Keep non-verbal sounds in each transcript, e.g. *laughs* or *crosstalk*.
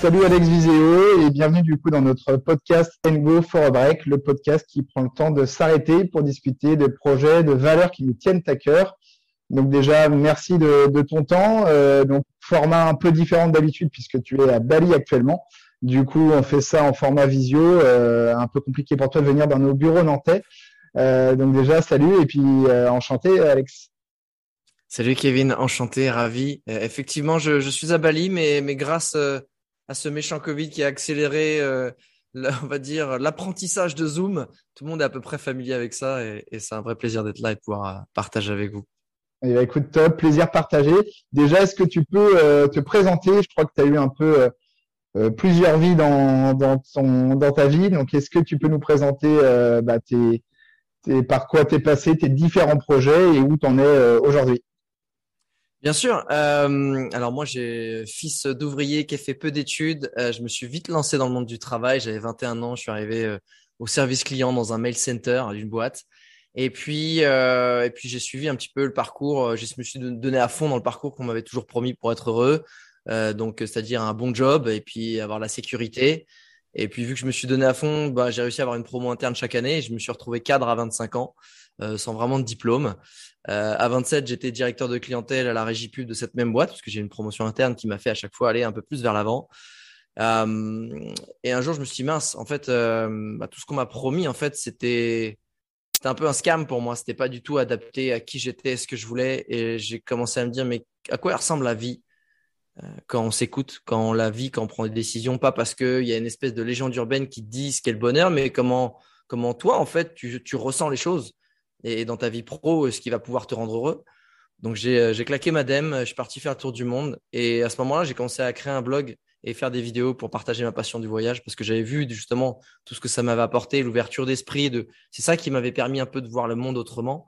Salut Alex Viseo et bienvenue du coup dans notre podcast Go for a Break, le podcast qui prend le temps de s'arrêter pour discuter de projets, de valeurs qui nous tiennent à cœur. Donc déjà, merci de, ton temps. Euh, donc format un peu différent d'habitude puisque tu es à Bali actuellement. Du coup, on fait ça en format visio, euh, un peu compliqué pour toi de venir dans nos bureaux nantais. Euh, donc déjà, salut et puis enchanté Alex. Salut Kevin, enchanté, ravi. effectivement, je, suis à Bali, mais, mais grâce à ce méchant Covid qui a accéléré, euh, *laughs* on va dire, l'apprentissage de Zoom. Tout le monde est à peu près familier avec ça et, c'est un vrai plaisir d'être là et de pouvoir euh, partager avec vous. Eh ben, écoute, top, plaisir partagé. Déjà, est-ce que tu peux euh, te présenter? Je crois que tu as eu un peu plusieurs vies dans, dans, ton, dans ta vie. Donc, est-ce que tu peux nous présenter bah, tes, tes, par quoi tu es passé, tes différents projets et où tu en es aujourd'hui? Bien sûr. Euh, alors moi, j'ai fils d'ouvrier qui a fait peu d'études. Euh, je me suis vite lancé dans le monde du travail. J'avais 21 ans. Je suis arrivé euh, au service client dans un mail center d'une boîte. Et puis, euh, et puis j'ai suivi un petit peu le parcours. Je me suis donné à fond dans le parcours qu'on m'avait toujours promis pour être heureux. donc, c'est-à-dire un bon job et puis avoir la sécurité. Et puis, vu que je me suis donné à fond, bah, j'ai réussi à avoir une promo interne chaque année. Et je me suis retrouvé cadre à 25 ans. Euh, sans vraiment de diplôme. Euh, à 27, j'étais directeur de clientèle à la régie pub de cette même boîte, parce que j'ai une promotion interne qui m'a fait à chaque fois aller un peu plus vers l'avant. Euh, et un jour, je me suis dit, mince, en fait, bah, tout ce qu'on m'a promis, en fait, c'était un peu un scam pour moi. C'était pas du tout adapté à qui j'étais, ce que je voulais. Et j'ai commencé à me dire, mais à quoi ressemble la vie quand on s'écoute, quand on la vit, quand on prend des décisions, pas parce qu'il y a une espèce de légende urbaine qui dit ce qu'est le bonheur, mais comment, comment toi, en fait, tu, tu ressens les choses et dans ta vie pro, euh, ce qui va pouvoir te rendre heureux. Donc j'ai euh, claqué ma dème, je suis parti faire le tour du monde et à ce moment-là, j'ai commencé à créer un blog et faire des vidéos pour partager ma passion du voyage parce que j'avais vu justement tout ce que ça m'avait apporté, l'ouverture d'esprit. De... C'est ça qui m'avait permis un peu de voir le monde autrement.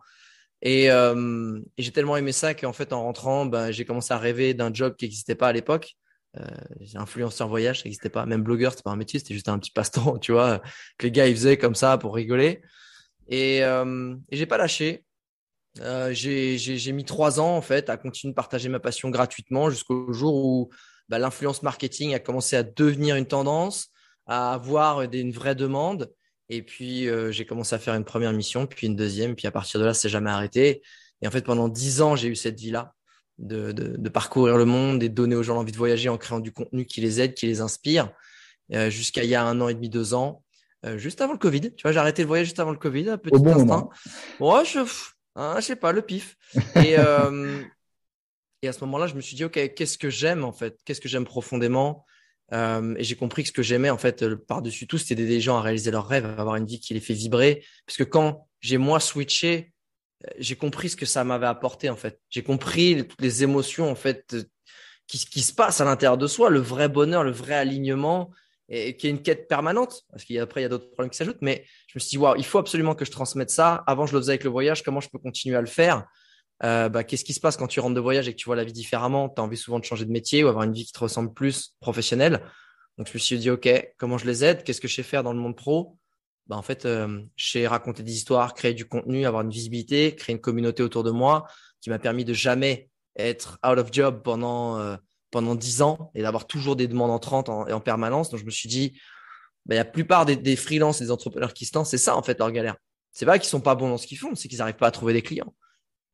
Et, euh, et j'ai tellement aimé ça qu'en fait, en rentrant, ben, j'ai commencé à rêver d'un job qui n'existait pas à l'époque. Euh, influenceur voyage, ça n'existait pas. Même blogueur, c'était pas un métier, c'était juste un petit passe-temps, *laughs* tu vois, que les gars ils faisaient comme ça pour rigoler. Et, euh, et j'ai pas lâché. Euh, j'ai mis trois ans en fait à continuer de partager ma passion gratuitement jusqu'au jour où bah, l'influence marketing a commencé à devenir une tendance, à avoir une vraie demande. Et puis euh, j'ai commencé à faire une première mission, puis une deuxième, puis à partir de là, c'est jamais arrêté. Et en fait, pendant dix ans, j'ai eu cette vie-là de, parcourir le monde et de donner aux gens l'envie de voyager en créant du contenu qui les aide, qui les inspire. Euh, Jusqu'à il y a un an et demi, deux ans, euh, juste avant le Covid. Tu vois, j'ai arrêté le voyage juste avant le Covid, un petit bon instant. Ouais, je, hein, je sais pas, le pif. Et, euh, et à ce moment-là, je me suis dit, OK, qu'est-ce que j'aime en fait? Qu'est-ce que j'aime profondément? Euh, Et j'ai compris que ce que j'aimais en fait, par-dessus tout, c'était d'aider les gens à réaliser leurs rêves, à avoir une vie qui les fait vibrer. Parce que quand j'ai moi switché, j'ai compris ce que ça m'avait apporté en fait. J'ai compris toutes les émotions en fait qui, qui se passent à l'intérieur de soi, le vrai bonheur, le vrai alignement et qui est une quête permanente, parce qu'après, il y a d'autres problèmes qui s'ajoutent, mais je me suis dit, il faut absolument que je transmette ça. Avant, je le faisais avec le voyage, comment je peux continuer à le faire? Euh, bah, Qu'est-ce qui se passe quand tu rentres de voyage et que tu vois la vie différemment? Tu as envie souvent de changer de métier ou avoir une vie qui te ressemble plus professionnelle. Donc, je me suis dit, OK, comment je les aide? Qu'est-ce que je sais faire dans le monde pro? Bah, En fait, euh, je sais raconter des histoires, créer du contenu, avoir une visibilité, créer une communauté autour de moi qui m'a permis de jamais être out of job pendant... Euh, pendant dix ans et d'avoir toujours des demandes entrantes en, en permanence. Donc, je me suis dit, bah, la plupart des, des freelances et des entrepreneurs qui se lancent, c'est ça, en fait, leur galère. C'est pas qu'ils sont pas bons dans ce qu'ils font, c'est qu'ils n'arrivent pas à trouver des clients.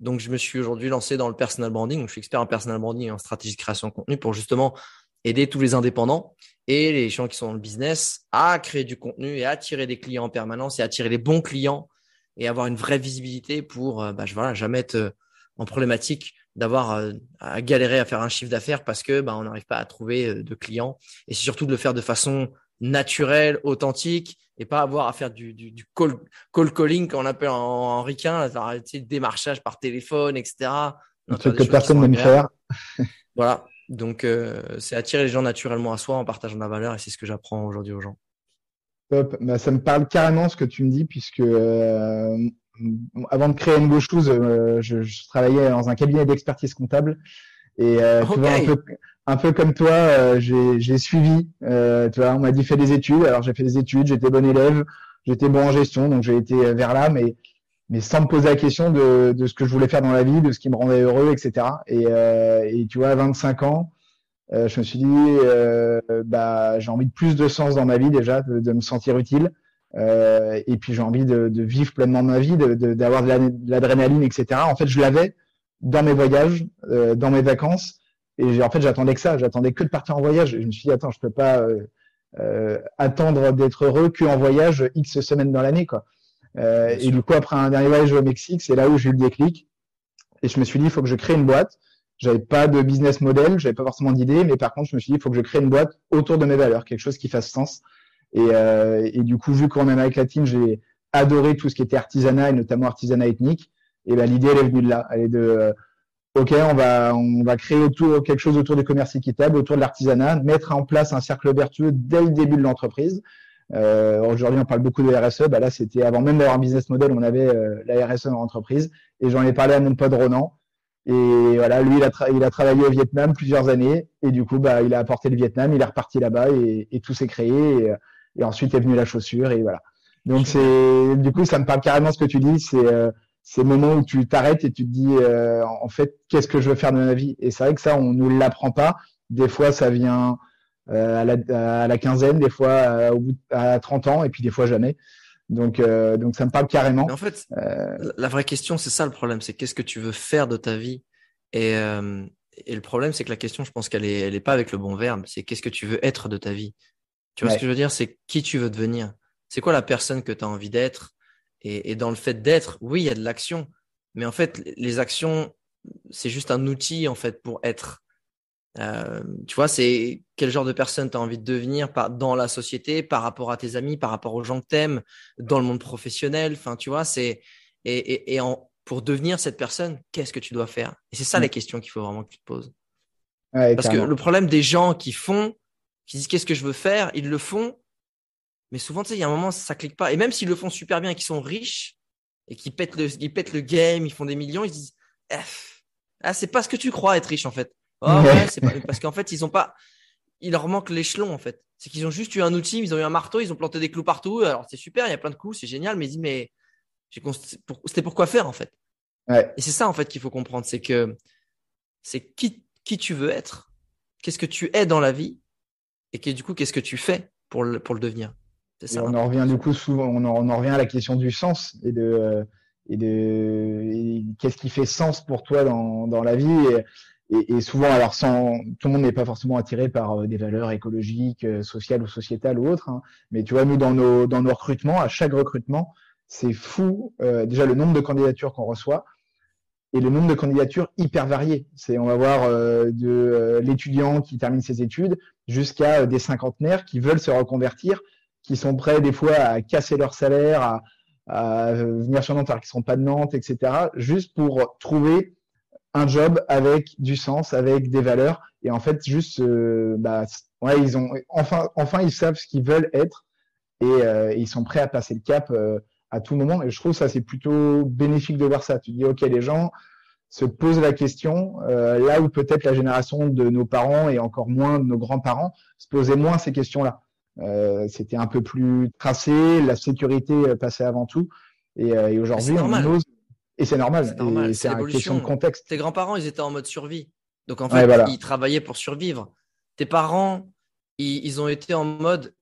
Donc, je me suis aujourd'hui lancé dans le personal branding. Donc, je suis expert en personal branding et en stratégie de création de contenu pour justement aider tous les indépendants et les gens qui sont dans le business à créer du contenu et à attirer des clients en permanence et attirer les bons clients et avoir une vraie visibilité pour, euh, bah, voilà, jamais être euh, en problématique d'avoir euh, à galérer à faire un chiffre d'affaires parce que bah, on n'arrive pas à trouver euh, de clients. Et c'est surtout de le faire de façon naturelle, authentique, et pas avoir à faire du, du, du call, call calling qu'on appelle en, en ricain, démarchage par téléphone, etc. Un truc que personne n'aime faire. *laughs* voilà. Donc, euh, c'est attirer les gens naturellement à soi en partageant la valeur et c'est ce que j'apprends aujourd'hui aux gens. Top. Bah, ça me parle carrément ce que tu me dis puisque euh, avant de créer Ngo Shoes, euh, je, je, travaillais dans un cabinet d'expertise comptable. Et euh, tu vois, un peu, un peu comme toi, euh, j'ai suivi. Euh, tu vois, on m'a dit fais des études. Alors j'ai fait des études, j'étais bon élève, j'étais bon en gestion, donc j'ai été vers là, mais mais sans me poser la question de, de ce que je voulais faire dans la vie, de ce qui me rendait heureux, etc. Et, et tu vois, à 25 ans, Euh, je me suis dit, euh, bah, j'ai envie de plus de sens dans ma vie déjà, de, de me sentir utile. Euh, et puis j'ai envie de, de, vivre pleinement ma vie, d'avoir de, de l'adrénaline, etc. En fait, je l'avais dans mes voyages, euh, dans mes vacances. Et en fait, j'attendais que ça. J'attendais que de partir en voyage. Et je me suis dit, attends, je peux pas euh, euh attendre d'être heureux qu'en voyage X semaines dans l'année, quoi. et du coup, après un dernier voyage au Mexique, c'est là où j'ai eu le déclic. Et je me suis dit, il faut que je crée une boîte. J'avais pas de business model, j'avais pas forcément d'idée, mais par contre, je me suis dit, il faut que je crée une boîte autour de mes valeurs, quelque chose qui fasse sens. Et, euh, et du coup, vu qu'on est avec la team, j'ai adoré tout ce qui était artisanat et notamment artisanat ethnique. Et ben, l'idée, elle est venue de là. Elle est de, euh, ok, on va, on va créer autour quelque chose autour du commerce équitable, autour de l'artisanat, mettre en place un cercle vertueux dès le début de l'entreprise. Euh, Aujourd'hui, on parle beaucoup de RSE. Bah là, c'était avant même d'avoir un business model, on avait euh, la RSE dans l'entreprise. Et j'en ai parlé à mon pote Ronan. Et voilà, lui, il a, il a travaillé au Vietnam plusieurs années. Et du coup, bah, il a apporté le Vietnam, il est reparti là-bas et, tout s'est créé. Et, et, ensuite est venue la chaussure. Et voilà. Donc, c'est du coup, ça me parle carrément ce que tu dis. C'est euh, ces moments où tu t'arrêtes et tu te dis, euh, en fait, qu'est-ce que je veux faire de ma vie? Et c'est vrai que ça, on nous l'apprend pas. Des fois, ça vient euh, à, la, à, la, quinzaine, des fois euh, au bout à 30 ans, et puis des fois jamais. Donc, euh, donc ça me parle carrément. Mais en fait, euh, la vraie question, c'est ça le problème, c'est qu'est-ce que tu veux faire de ta vie? Et, euh, et le problème, c'est que la question, je pense qu'elle est, elle est pas avec le bon verbe. C'est qu'est-ce que tu veux être de ta vie? Tu vois ce que je veux dire? C'est qui tu veux devenir. C'est quoi la personne que tu as envie d'être? Et, et, dans le fait d'être, oui, il y a de l'action, mais en fait, les actions, c'est juste un outil en fait pour être. Euh, tu vois, c'est quel genre de personne tu as envie de devenir par, dans la société, par rapport à tes amis, par rapport aux gens que t'aimes, dans le monde professionnel. Enfin, tu vois, c'est et, et, et en, pour devenir cette personne, qu'est-ce que tu dois faire? Et c'est ça mmh. les questions qu'il faut vraiment que tu te poses. Ouais, Parce que le problème des gens qui font, qui disent qu'est-ce que je veux faire, ils le font, mais souvent, tu sais, il y a un moment, ça clique pas. Et même s'ils le font super bien et qu'ils sont riches et qu'ils pètent le, ils pètent le game, ils font des millions, ils disent, F, ah, c'est pas ce que tu crois être riche en fait. Oh, ouais, c'est pas, parce qu'en fait, ils ont pas, il leur manque l'échelon en fait. C'est qu'ils ont juste eu un outil, ils ont eu un marteau, ils ont planté des clous partout. Alors c'est super, il y a plein de clous, c'est génial, mais ils disent mais c'était pour quoi faire en fait? Ouais. Et c'est ça en fait qu'il faut comprendre, c'est que c'est qui qui tu veux être, qu'est-ce que tu es dans la vie, et que, du coup qu'est-ce que tu fais pour le pour le devenir? Ça, on en revient du coup souvent, on en, on en, revient à la question du sens et de et de qu'est-ce qui fait sens pour toi dans dans la vie. Et, et, et, souvent, alors sans, tout le monde n'est pas forcément attiré par euh, des valeurs écologiques, euh, sociales ou sociétales ou autres. Hein. Mais tu vois, nous dans nos dans nos recrutements, à chaque recrutement, c'est fou. Euh, déjà le nombre de candidatures qu'on reçoit et le nombre de candidatures hyper variées. C'est on va voir euh, de euh, l'étudiant qui termine ses études jusqu'à des cinquantenaires qui veulent se reconvertir, qui sont prêts des fois à casser leur salaire, à, venir sur Nantes alors qu'ils ne sont pas de Nantes, etc. Juste pour trouver un job avec du sens, avec des valeurs. Et en fait, juste, euh, bah, ouais, ils ont enfin, enfin, ils savent ce qu'ils veulent être et, euh, ils sont prêts à passer le cap euh, à tout moment. Et je trouve ça c'est plutôt bénéfique de voir ça. Tu dis, ok, les gens se posent la question euh, là où peut-être la génération de nos parents et encore moins de nos grands-parents se posaient moins ces questions-là. Euh, C'était un peu plus tracé, la sécurité passait avant tout. Et, et aujourd'hui, on ose et c'est normal. C'est une question de contexte. Tes grands-parents, ils étaient en mode survie. Donc en fait, ouais, voilà. ils travaillaient pour survivre. Tes parents, ils, ils ont été en mode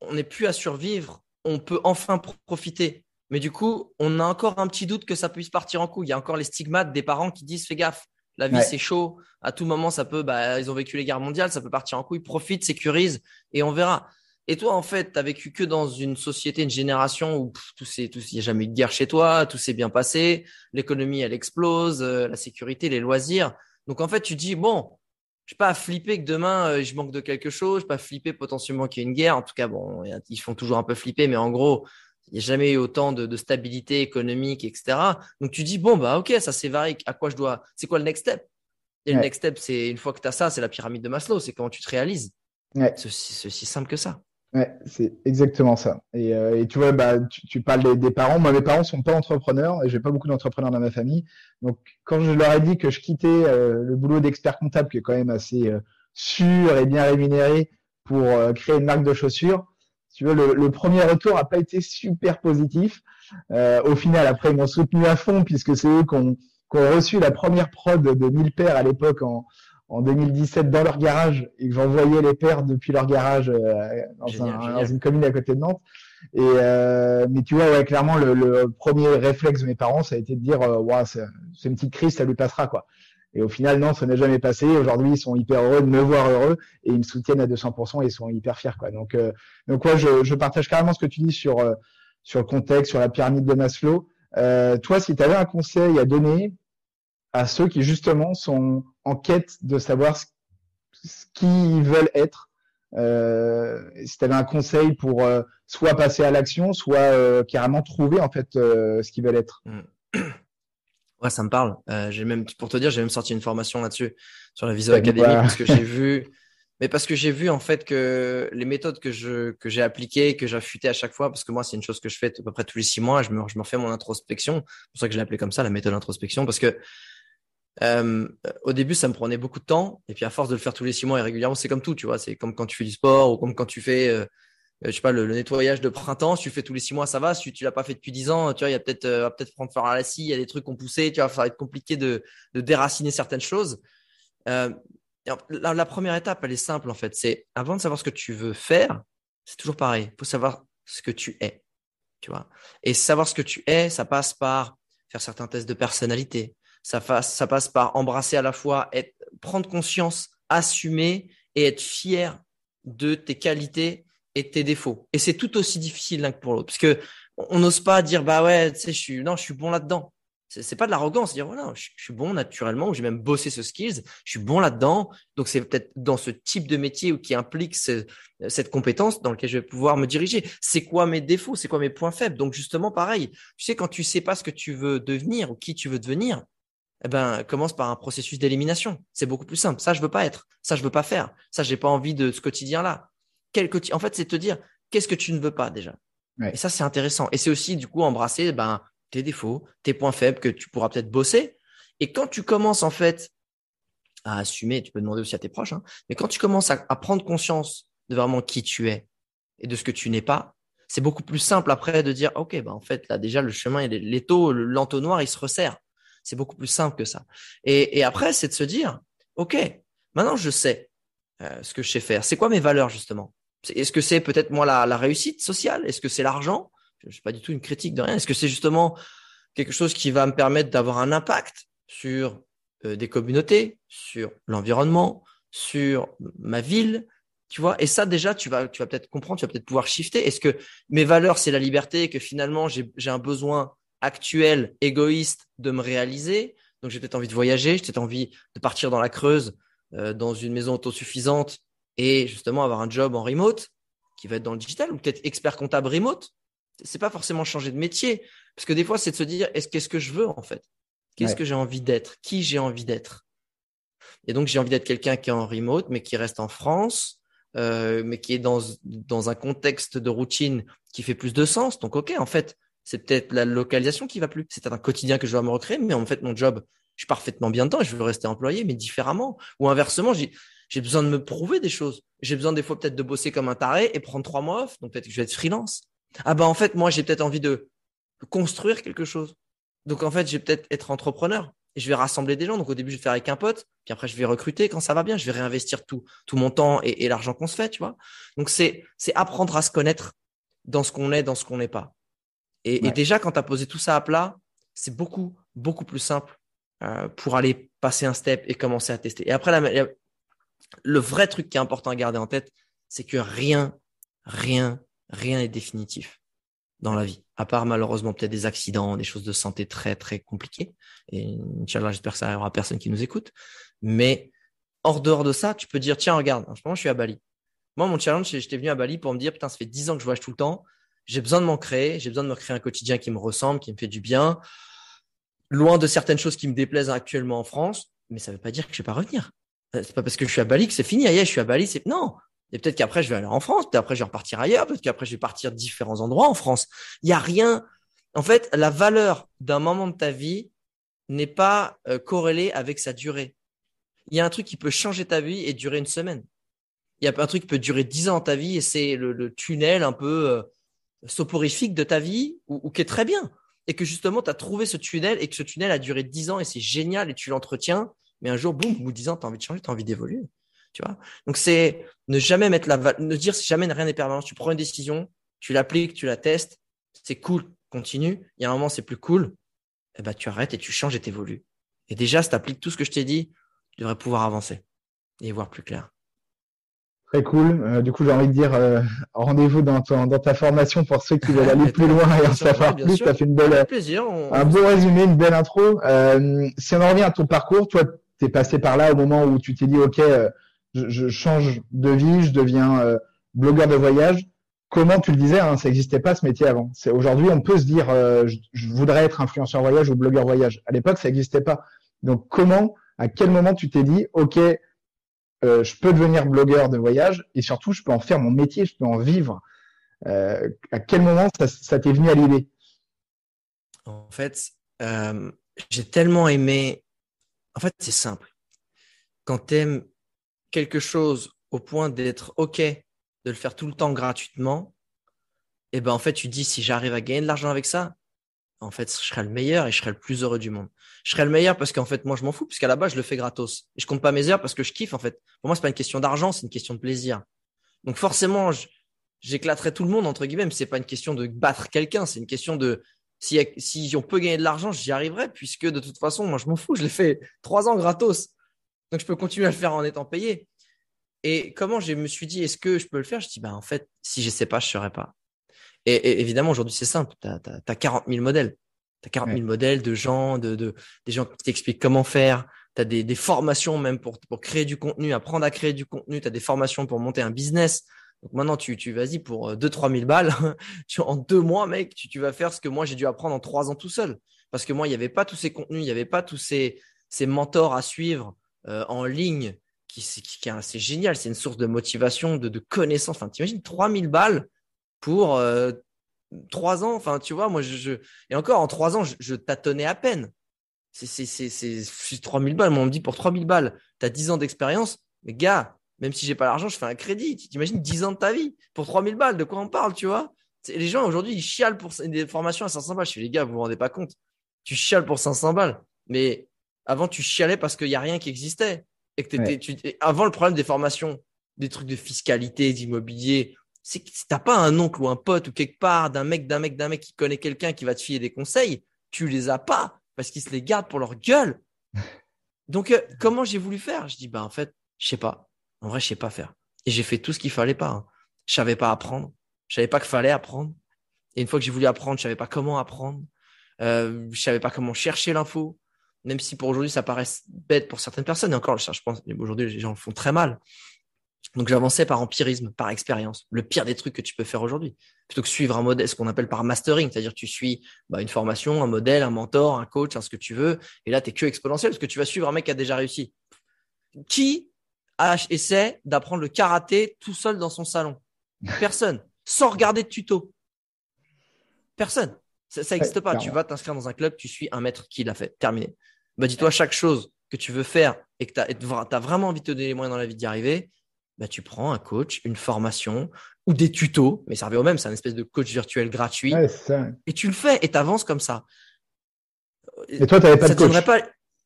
on n'est plus à survivre, on peut enfin profiter. Mais du coup, on a encore un petit doute que ça puisse partir en couille. Il y a encore les stigmates des parents qui disent fais gaffe, la vie ouais. c'est chaud, à tout moment ça peut, bah, ils ont vécu les guerres mondiales, ça peut partir en couille, profite, sécurise et on verra. Et toi, en fait, tu as vécu que dans une société, une génération où pff, tout c'est, tout, il n'y a jamais eu de guerre chez toi, tout s'est bien passé, l'économie, elle explose, euh, la sécurité, les loisirs. Donc, en fait, tu dis, bon, je pas à flipper que demain, euh, je manque de quelque chose, je pas à flipper potentiellement qu'il y ait une guerre. En tout cas, bon, ils font toujours un peu flipper, mais en gros, il n'y a jamais eu autant de, de, stabilité économique, etc. Donc, tu dis, bon, bah, ok, ça c'est varié. À quoi je dois, c'est quoi le next step? Et ouais. le next step, c'est une fois que tu as ça, c'est la pyramide de Maslow, c'est comment tu te réalises. Ouais. C'est aussi simple que ça. Ouais, c'est exactement ça. Et, euh, et, tu vois, bah, tu, tu parles des, des, parents. Moi, mes parents sont pas entrepreneurs et j'ai pas beaucoup d'entrepreneurs dans ma famille. Donc, quand je leur ai dit que je quittais euh, le boulot d'expert comptable, qui est quand même assez euh, sûr et bien rémunéré, pour créer une marque de chaussures, tu vois, le, le, premier retour a pas été super positif. Euh, au final, après, ils m'ont soutenu à fond puisque c'est eux qui ont, qui ont, reçu la première prod de 1000 paires à l'époque en, en 2017 dans leur garage et que j'envoyais les pères depuis leur garage euh, dans, une commune à côté de Nantes. Et euh, mais tu vois, ouais, clairement, le, premier réflexe de mes parents, ça a été de dire, euh, c'est une petite crise, ça lui passera quoi. Et au final, non, ça n'est jamais passé. Aujourd'hui, ils sont hyper heureux de me voir heureux et ils me soutiennent à 200% et ils sont hyper fiers quoi. Donc, euh, donc ouais, je, je, partage carrément ce que tu dis sur euh, sur le contexte, sur la pyramide de Maslow. Euh, toi, si tu avais un conseil à donner à ceux qui justement sont en quête de savoir ce, qu'ils veulent être, euh, si tu avais un conseil pour euh, soit passer à l'action, soit carrément trouver en fait ce qu'ils veulent être? Ouais, ça me parle. j'ai même, pour te dire, j'ai même sorti une formation là-dessus sur la Viso Academy parce que j'ai *laughs* vu, mais parce que j'ai vu en fait que les méthodes que je que j'ai appliquées, que j'affûtais à chaque fois, parce que moi c'est une chose que je fais à peu près tous les six mois, je me je me fais mon introspection. C'est pour ça que je l'ai appelé comme ça, la méthode introspection, parce que euh, au début, ça me prenait beaucoup de temps. Et puis, à force de le faire tous les six mois et régulièrement, c'est comme tout, tu vois. C'est comme quand tu fais du sport ou comme quand tu fais, euh, je sais pas, le, nettoyage de printemps. Si tu fais tous les six mois, ça va. Si tu l'as pas fait depuis dix ans, tu vois, il y a peut-être, euh, peut-être prendre la scie. Il y a des trucs qu'on poussé. Tu vois, ça va être compliqué de, de déraciner certaines choses. Euh, la, première étape, elle est simple en fait. C'est avant de savoir ce que tu veux faire, c'est toujours pareil. Il faut savoir ce que tu es, tu vois. Et savoir ce que tu es, ça passe par faire certains tests de personnalité, ça, ça passe par embrasser à la fois, être, prendre conscience, assumer et être fier de tes qualités et tes défauts. Et c'est tout aussi difficile l'un que pour l'autre, parce que on n'ose pas dire bah ouais, tu sais, je suis non, je suis bon là-dedans. C'est pas de l'arrogance, dire voilà, je, suis bon naturellement, ou j'ai même bossé ce skills, je suis bon là-dedans. Donc c'est peut-être dans ce type de métier ou qui implique cette compétence dans lequel je vais pouvoir me diriger. C'est quoi mes défauts, c'est quoi mes points faibles? Donc justement pareil, tu sais quand tu sais pas ce que tu veux devenir ou qui tu veux devenir, eh ben, commence par un processus d'élimination. C'est beaucoup plus simple. Ça, je veux pas être. Ça, je veux pas faire. Ça, j'ai pas envie de ce quotidien-là. Quel En fait, c'est te dire qu'est-ce que tu ne veux pas déjà. Et ça, c'est intéressant. Et c'est aussi, du coup, embrasser ben, tes défauts, tes points faibles que tu pourras peut-être bosser. Et quand tu commences, en fait, à assumer, tu peux demander aussi à tes proches, hein, mais quand tu commences à, prendre conscience de vraiment qui tu es et de ce que tu n'es pas, c'est beaucoup plus simple après de dire, OK, ben, en fait, là, déjà, le chemin, l'étau, l'entonnoir, il se resserre. C'est beaucoup plus simple que ça. Et, après, c'est de se dire, OK, maintenant je sais euh, ce que je sais faire. C'est quoi mes valeurs justement? Est-ce que c'est peut-être moi la, réussite sociale? Est-ce que c'est l'argent? Je ne suis pas du tout une critique de rien. Est-ce que c'est justement quelque chose qui va me permettre d'avoir un impact sur euh, des communautés, sur l'environnement, sur ma ville, tu vois, et ça déjà, tu vas, tu vas peut-être comprendre, tu vas peut-être pouvoir shifter. Est-ce que mes valeurs, c'est la liberté, que finalement j'ai un besoin actuel, égoïste de me réaliser? Donc j'ai peut-être envie de voyager, j'ai peut-être envie de partir dans la Creuse, euh, dans une maison autosuffisante et justement avoir un job en remote qui va être dans le digital ou peut-être expert comptable remote. C'est pas forcément changer de métier parce que des fois c'est de se dire est-ce qu'est-ce que je veux en fait? Qu'est-ce que j'ai envie d'être? Qui j'ai envie d'être? Et donc j'ai envie d'être quelqu'un qui est en remote mais qui reste en France, euh, mais qui est dans dans un contexte de routine qui fait plus de sens. Donc ok en fait c'est peut-être la localisation qui va plus. C'est un quotidien que je dois me recréer, mais en fait, mon job, je suis parfaitement bien dedans et je veux rester employé, mais différemment. Ou inversement, j'ai besoin de me prouver des choses. J'ai besoin des fois peut-être de bosser comme un taré et prendre trois mois off. Donc peut-être que je vais être freelance. Ah ben en fait, moi, j'ai peut-être envie de construire quelque chose. Donc en fait, je vais peut-être être entrepreneur et je vais rassembler des gens. Donc au début, je vais faire avec un pote, puis après, je vais recruter. Quand ça va bien, je vais réinvestir tout, tout mon temps et, et l'argent qu'on se fait, tu vois. Donc c'est apprendre à se connaître dans ce qu'on est, dans ce qu'on n'est pas. Et, déjà, quand tu as posé tout ça à plat, c'est beaucoup, beaucoup plus simple euh, pour aller passer un step et commencer à tester. Et après, la, le vrai truc qui est important à garder en tête, c'est que rien, rien, rien n'est définitif dans la vie, à part malheureusement peut-être des accidents, des choses de santé très, très compliquées. Et Inch'Allah, j'espère que ça n'arrivera à personne qui nous écoute. Mais hors dehors de ça, tu peux dire, tiens, regarde, en ce moment, je suis à Bali. Moi, mon challenge, j'étais venu à Bali pour me dire, putain, ça fait 10 ans que je voyage tout le temps j'ai besoin de m'en créer, j'ai besoin de me créer un quotidien qui me ressemble, qui me fait du bien, loin de certaines choses qui me déplaisent actuellement en France, mais ça ne veut pas dire que je vais pas revenir. Euh, c'est pas parce que je suis à Bali que c'est fini. Aïe, je suis à Bali, c'est non. Et peut-être qu'après je vais aller en France, peut-être après je vais repartir ailleurs, peut-être qu'après je vais partir différents endroits en France. Il y a rien. En fait, la valeur d'un moment de ta vie n'est pas euh, corrélée avec sa durée. Il y a un truc qui peut changer ta vie et durer une semaine. Il y a un truc qui peut durer dix ans ta vie et c'est le, tunnel un peu euh, soporifique de ta vie ou, qui est très bien et que justement tu trouvé ce tunnel et que ce tunnel a duré 10 ans et c'est génial et tu l'entretiens Mais un jour, boum, au bout de 10 ans, tu as envie de changer, tu as envie d'évoluer. Tu vois Donc, c'est ne jamais mettre la ne dire jamais rien n'est permanent. Tu prends une décision, tu l'appliques, tu la testes, c'est cool, continue. Il y a un moment, c'est plus cool. Eh ben, tu arrêtes et tu changes et t'évolues. Et déjà, si tu appliques tout ce que je t'ai dit, tu devrais pouvoir avancer et voir plus clair. Très cool. Euh, du coup, j'ai envie de dire euh, rendez-vous dans, dans ta formation pour ceux qui veulent aller *laughs* plus loin et en savoir plus. Tu as fait une belle, plaisir, un beau résumé, une belle intro. Euh, si on en revient à ton parcours, toi, tu es passé par là au moment où tu t'es dit, OK, je, je, change de vie, je deviens blogueur de voyage. Comment tu le disais, hein, ça n'existait pas ce métier avant. C'est aujourd'hui, on peut se dire, je, je, voudrais être influenceur voyage ou blogueur voyage. À l'époque, ça n'existait pas. Donc, comment, à quel moment tu t'es dit, OK, euh, je peux devenir blogueur de voyage et surtout, je peux en faire mon métier, je peux en vivre. Euh, à quel moment ça, t'est venu à l'idée? En fait, euh, j'ai tellement aimé. En fait, c'est simple. Quand tu aimes quelque chose au point d'être OK de le faire tout le temps gratuitement, et eh ben en fait, tu dis si j'arrive à gagner de l'argent avec ça, en fait, je serai le meilleur et je serai le plus heureux du monde. Je serai le meilleur parce qu'en fait, moi, je m'en fous, puisqu'à la base, je le fais gratos. Et je compte pas mes heures parce que je kiffe, en fait. Pour moi, c'est pas une question d'argent, c'est une question de plaisir. Donc, forcément, j'éclaterai tout le monde, entre guillemets, mais c'est pas une question de battre quelqu'un, c'est une question de, si, si on peut gagner de l'argent, j'y arriverai, puisque de toute façon, moi, je m'en fous, je l'ai fait trois ans gratos. Donc, je peux continuer à le faire en étant payé. Et comment je me suis dit, est-ce que je peux le faire? Je dis, bah, en fait, si je sais pas, je ne saurais pas. Et, évidemment, aujourd'hui, c'est simple. Tu as, 40 000 modèles. Tu as 40 000 modèles de gens, de, de, des gens qui t'expliquent comment faire. Tu as des, des, formations même pour, pour créer du contenu, apprendre à créer du contenu. Tu as des formations pour monter un business. Donc maintenant, tu, tu vas-y pour 2-3 000 balles. *laughs* en deux mois, mec, tu, tu vas faire ce que moi, j'ai dû apprendre en trois ans tout seul. Parce que moi, il n'y avait pas tous ces contenus, il n'y avait pas tous ces, ces mentors à suivre euh, en ligne. Qui, qui, qui c'est génial, c'est une source de motivation, de, de connaissances. Enfin, t'imagines 3000 balles pour euh, trois ans. Enfin, tu vois, moi, je, et encore en trois ans, je, tâtonnais à peine. C'est 3000 balles. Moi, on me dit pour 3000 balles, tu as 10 ans d'expérience. Mais gars, même si j'ai pas l'argent, je fais un crédit. Tu t'imagines 10 ans de ta vie pour 3000 balles. De quoi on parle, tu vois? Les gens aujourd'hui, ils chialent pour des formations à 500 balles. Je fais, les gars, vous vous rendez pas compte. Tu chiales pour 500 balles. Mais avant, tu chialais parce qu'il y a rien qui existait. Et que tu, avant le problème des formations, des trucs de fiscalité, d'immobilier, c'est que si t'as pas un oncle ou un pote ou quelque part d'un mec, d'un mec, d'un mec qui connaît quelqu'un qui va te filer des conseils, tu les as pas parce qu'ils se les gardent pour leur gueule. *laughs* Donc, euh, comment j'ai voulu faire? Je dis, bah, en fait, je sais pas. En vrai, je sais pas faire. Et j'ai fait tout ce qu'il fallait pas. Hein. Je savais pas apprendre. Je savais pas qu'il fallait apprendre. Et une fois que j'ai voulu apprendre, je savais pas comment apprendre. Euh, je savais pas comment chercher l'info. Même si pour aujourd'hui, ça paraît bête pour certaines personnes. Et encore, je pense, aujourd'hui, les gens le font très mal. Donc j'avançais par empirisme, par expérience, le pire des trucs que tu peux faire aujourd'hui. Plutôt que suivre un modèle, ce qu'on appelle par mastering, c'est-à-dire tu suis bah, une formation, un modèle, un mentor, un coach, ce que tu veux, et là tu es que exponentiel parce que tu vas suivre un mec qui a déjà réussi. Qui essaie d'apprendre le karaté tout seul dans son salon Personne, sans regarder de tuto. Personne. Ça n'existe pas. Tu vas t'inscrire dans un club, tu suis un maître qui l'a fait. Terminé. Bah, dis-toi chaque chose que tu veux faire et que tu as, vraiment envie de te donner les moyens dans la vie d'y arriver, bah, tu prends un coach, une formation ou des tutos, mais ça revient au même, c'est un espèce de coach virtuel gratuit. Et tu le fais et tu avances comme ça. Et toi, tu n'avais pas de coach pas...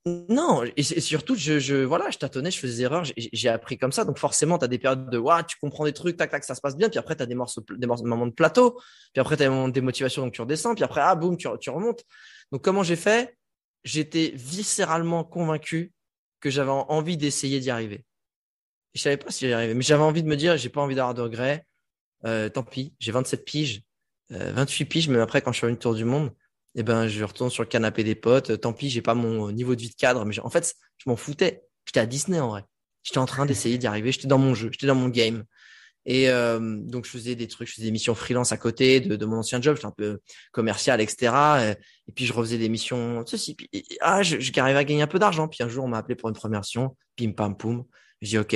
Non, et, surtout, je, voilà, je tâtonnais, je faisais des erreurs, j'ai appris comme ça. Donc forcément, tu as des périodes de ouais, tu comprends des trucs, tac, tac, ça se passe bien. Puis après, tu as des, morceaux, des, moments de plateau. Puis après, tu as des moments de démotivation, donc tu redescends. Puis après, ah, boum, tu, tu remontes. Donc comment j'ai fait? J'étais viscéralement convaincu que j'avais envie d'essayer d'y arriver. Je savais pas si j'y arrivais, mais j'avais envie de me dire, j'ai pas envie d'avoir de regrets. Euh, tant pis, j'ai 27 piges, euh, 28 piges, même après quand je suis une tour du monde, eh ben je retourne sur le canapé des potes. Euh, tant pis, j'ai pas mon niveau de vie de cadre, mais en fait, je m'en foutais. J'étais à Disney en vrai. J'étais en train *laughs* d'essayer d'y arriver. J'étais dans mon jeu, j'étais dans mon game. Et euh, donc je faisais des trucs, je faisais des missions freelance à côté de, de mon ancien job, j'étais un peu commercial, etc. Et, puis je refaisais des missions, ceci. Puis ah, je, je à gagner un peu d'argent. Puis un jour on m'a appelé pour une première mission, pim pam poum. Je dis ok,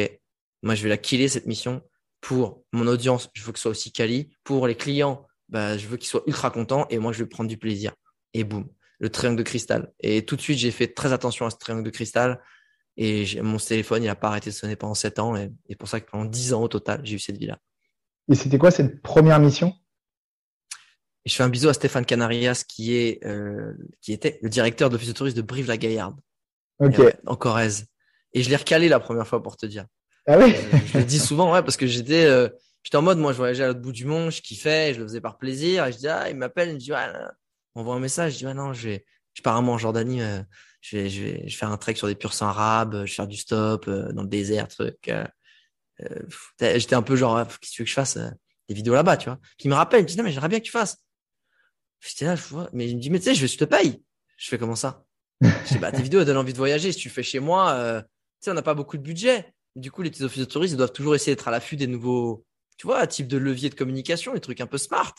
moi, je vais la killer cette mission pour mon audience. Je veux que ce soit aussi quali. Pour les clients, bah, je veux qu'ils soient ultra contents et moi, je vais prendre du plaisir. Et boum, le triangle de cristal. Et tout de suite, j'ai fait très attention à ce triangle de cristal. Et mon téléphone, il n'a pas arrêté de sonner pendant 7 ans. Et, c'est pour ça que pendant 10 ans au total, j'ai eu cette vie-là. Et c'était quoi cette première mission? Et je fais un bisou à Stéphane Canarias, qui, est, euh, qui était le directeur de l'Office de tourisme de Brive-la-Gaillarde. En Corrèze. Et je l'ai recalé la première fois pour te dire. Ah oui? Je le dis souvent, ouais, parce que j'étais euh, j'étais en mode, moi, je voyageais à l'autre bout du monde, je kiffais, je le faisais par plaisir. Et je dis, ah, il m'appelle, il me dit, ouais, on voit un message. Je dis, ouais, non, je vais, je pars en Jordanie, euh, je, vais, je, vais, je vais faire un trek sur des purs arabes, je vais faire du stop euh, dans le désert, truc. Euh, euh j'étais un peu genre, qu'est-ce que tu veux que je fasse des vidéos là-bas, tu vois. Puis il me rappelle, il me dit, non, mais j'aimerais bien que tu fasses. J'étais là, je vois, mais il me dit, mais tu sais, je, te paye. Je fais comment ça? Je dis, bah, tes *laughs* vidéos, elles donnent envie de voyager. Si tu fais chez moi, tu sais, on n'a pas beaucoup de budget. Du coup, les petits offices de tourisme, ils doivent toujours essayer d'être à l'affût des nouveaux, tu vois, type de levier de communication, des trucs un peu smart.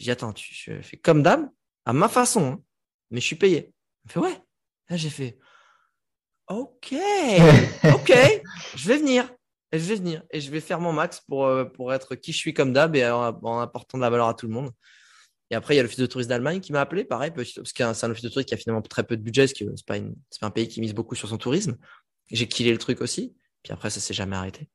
Dis, attends, tu, je fais comme dame, à ma façon, hein, mais je suis payé. Il me fait, ouais. Là, j'ai fait, ok, *laughs* ok, je vais venir. Et je vais venir et je vais faire mon max pour, euh, pour être qui je suis comme d'hab et en, apportant de la valeur à tout le monde. Et après, il y a l'Office de tourisme d'Allemagne qui m'a appelé, pareil, parce que c'est un office de tourisme qui a finalement très peu de budget, parce que c'est pas, pas un pays qui mise beaucoup sur son tourisme. J'ai killé le truc aussi. Puis après, ça s'est jamais arrêté.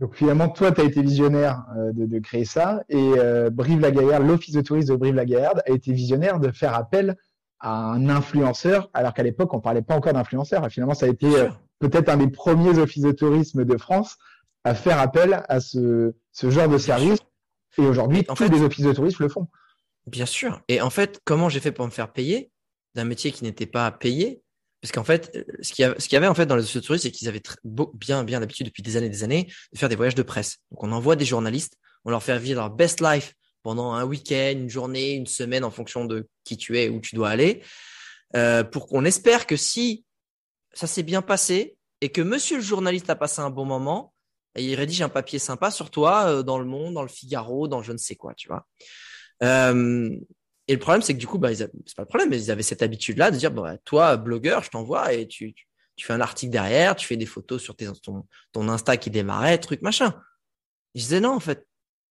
Donc finalement, toi, tu as été visionnaire euh, de, de, créer ça. Et euh, Brive-la-Gaillarde, l'Office de tourisme de Brive-la-Gaillarde a été visionnaire de faire appel à un influenceur, alors qu'à l'époque, on parlait pas encore d'influenceur. Finalement, ça a été euh, peut-être un des premiers offices de tourisme de France à faire appel à ce, ce genre de service. Et aujourd'hui, tous fait, les offices de tourisme le font. Bien sûr. Et en fait, comment j'ai fait pour me faire payer d'un métier qui n'était pas payé parce qu'en fait, euh, ce qu'il y, avait en fait dans les offices de tourisme, c'est qu'ils avaient bien, bien l'habitude depuis des années et des années de faire des voyages de presse. Donc, on envoie des journalistes, on leur fait vivre leur best life pendant un week-end, une journée, une semaine en fonction de qui tu es, où tu dois aller, euh, pour qu'on espère que si ça s'est bien passé et que monsieur le journaliste a passé un bon moment, il rédige un papier sympa sur toi euh, dans le Monde, dans le Figaro, dans je ne sais quoi, tu vois. Et le problème, c'est que du coup, bah, c'est pas le problème, mais ils avaient cette habitude-là de dire, bah, toi, blogueur, je t'envoie et tu, tu, fais un article derrière, tu fais des photos sur tes, ton, ton Insta qui démarrait, truc, machin. Je disais non, en fait.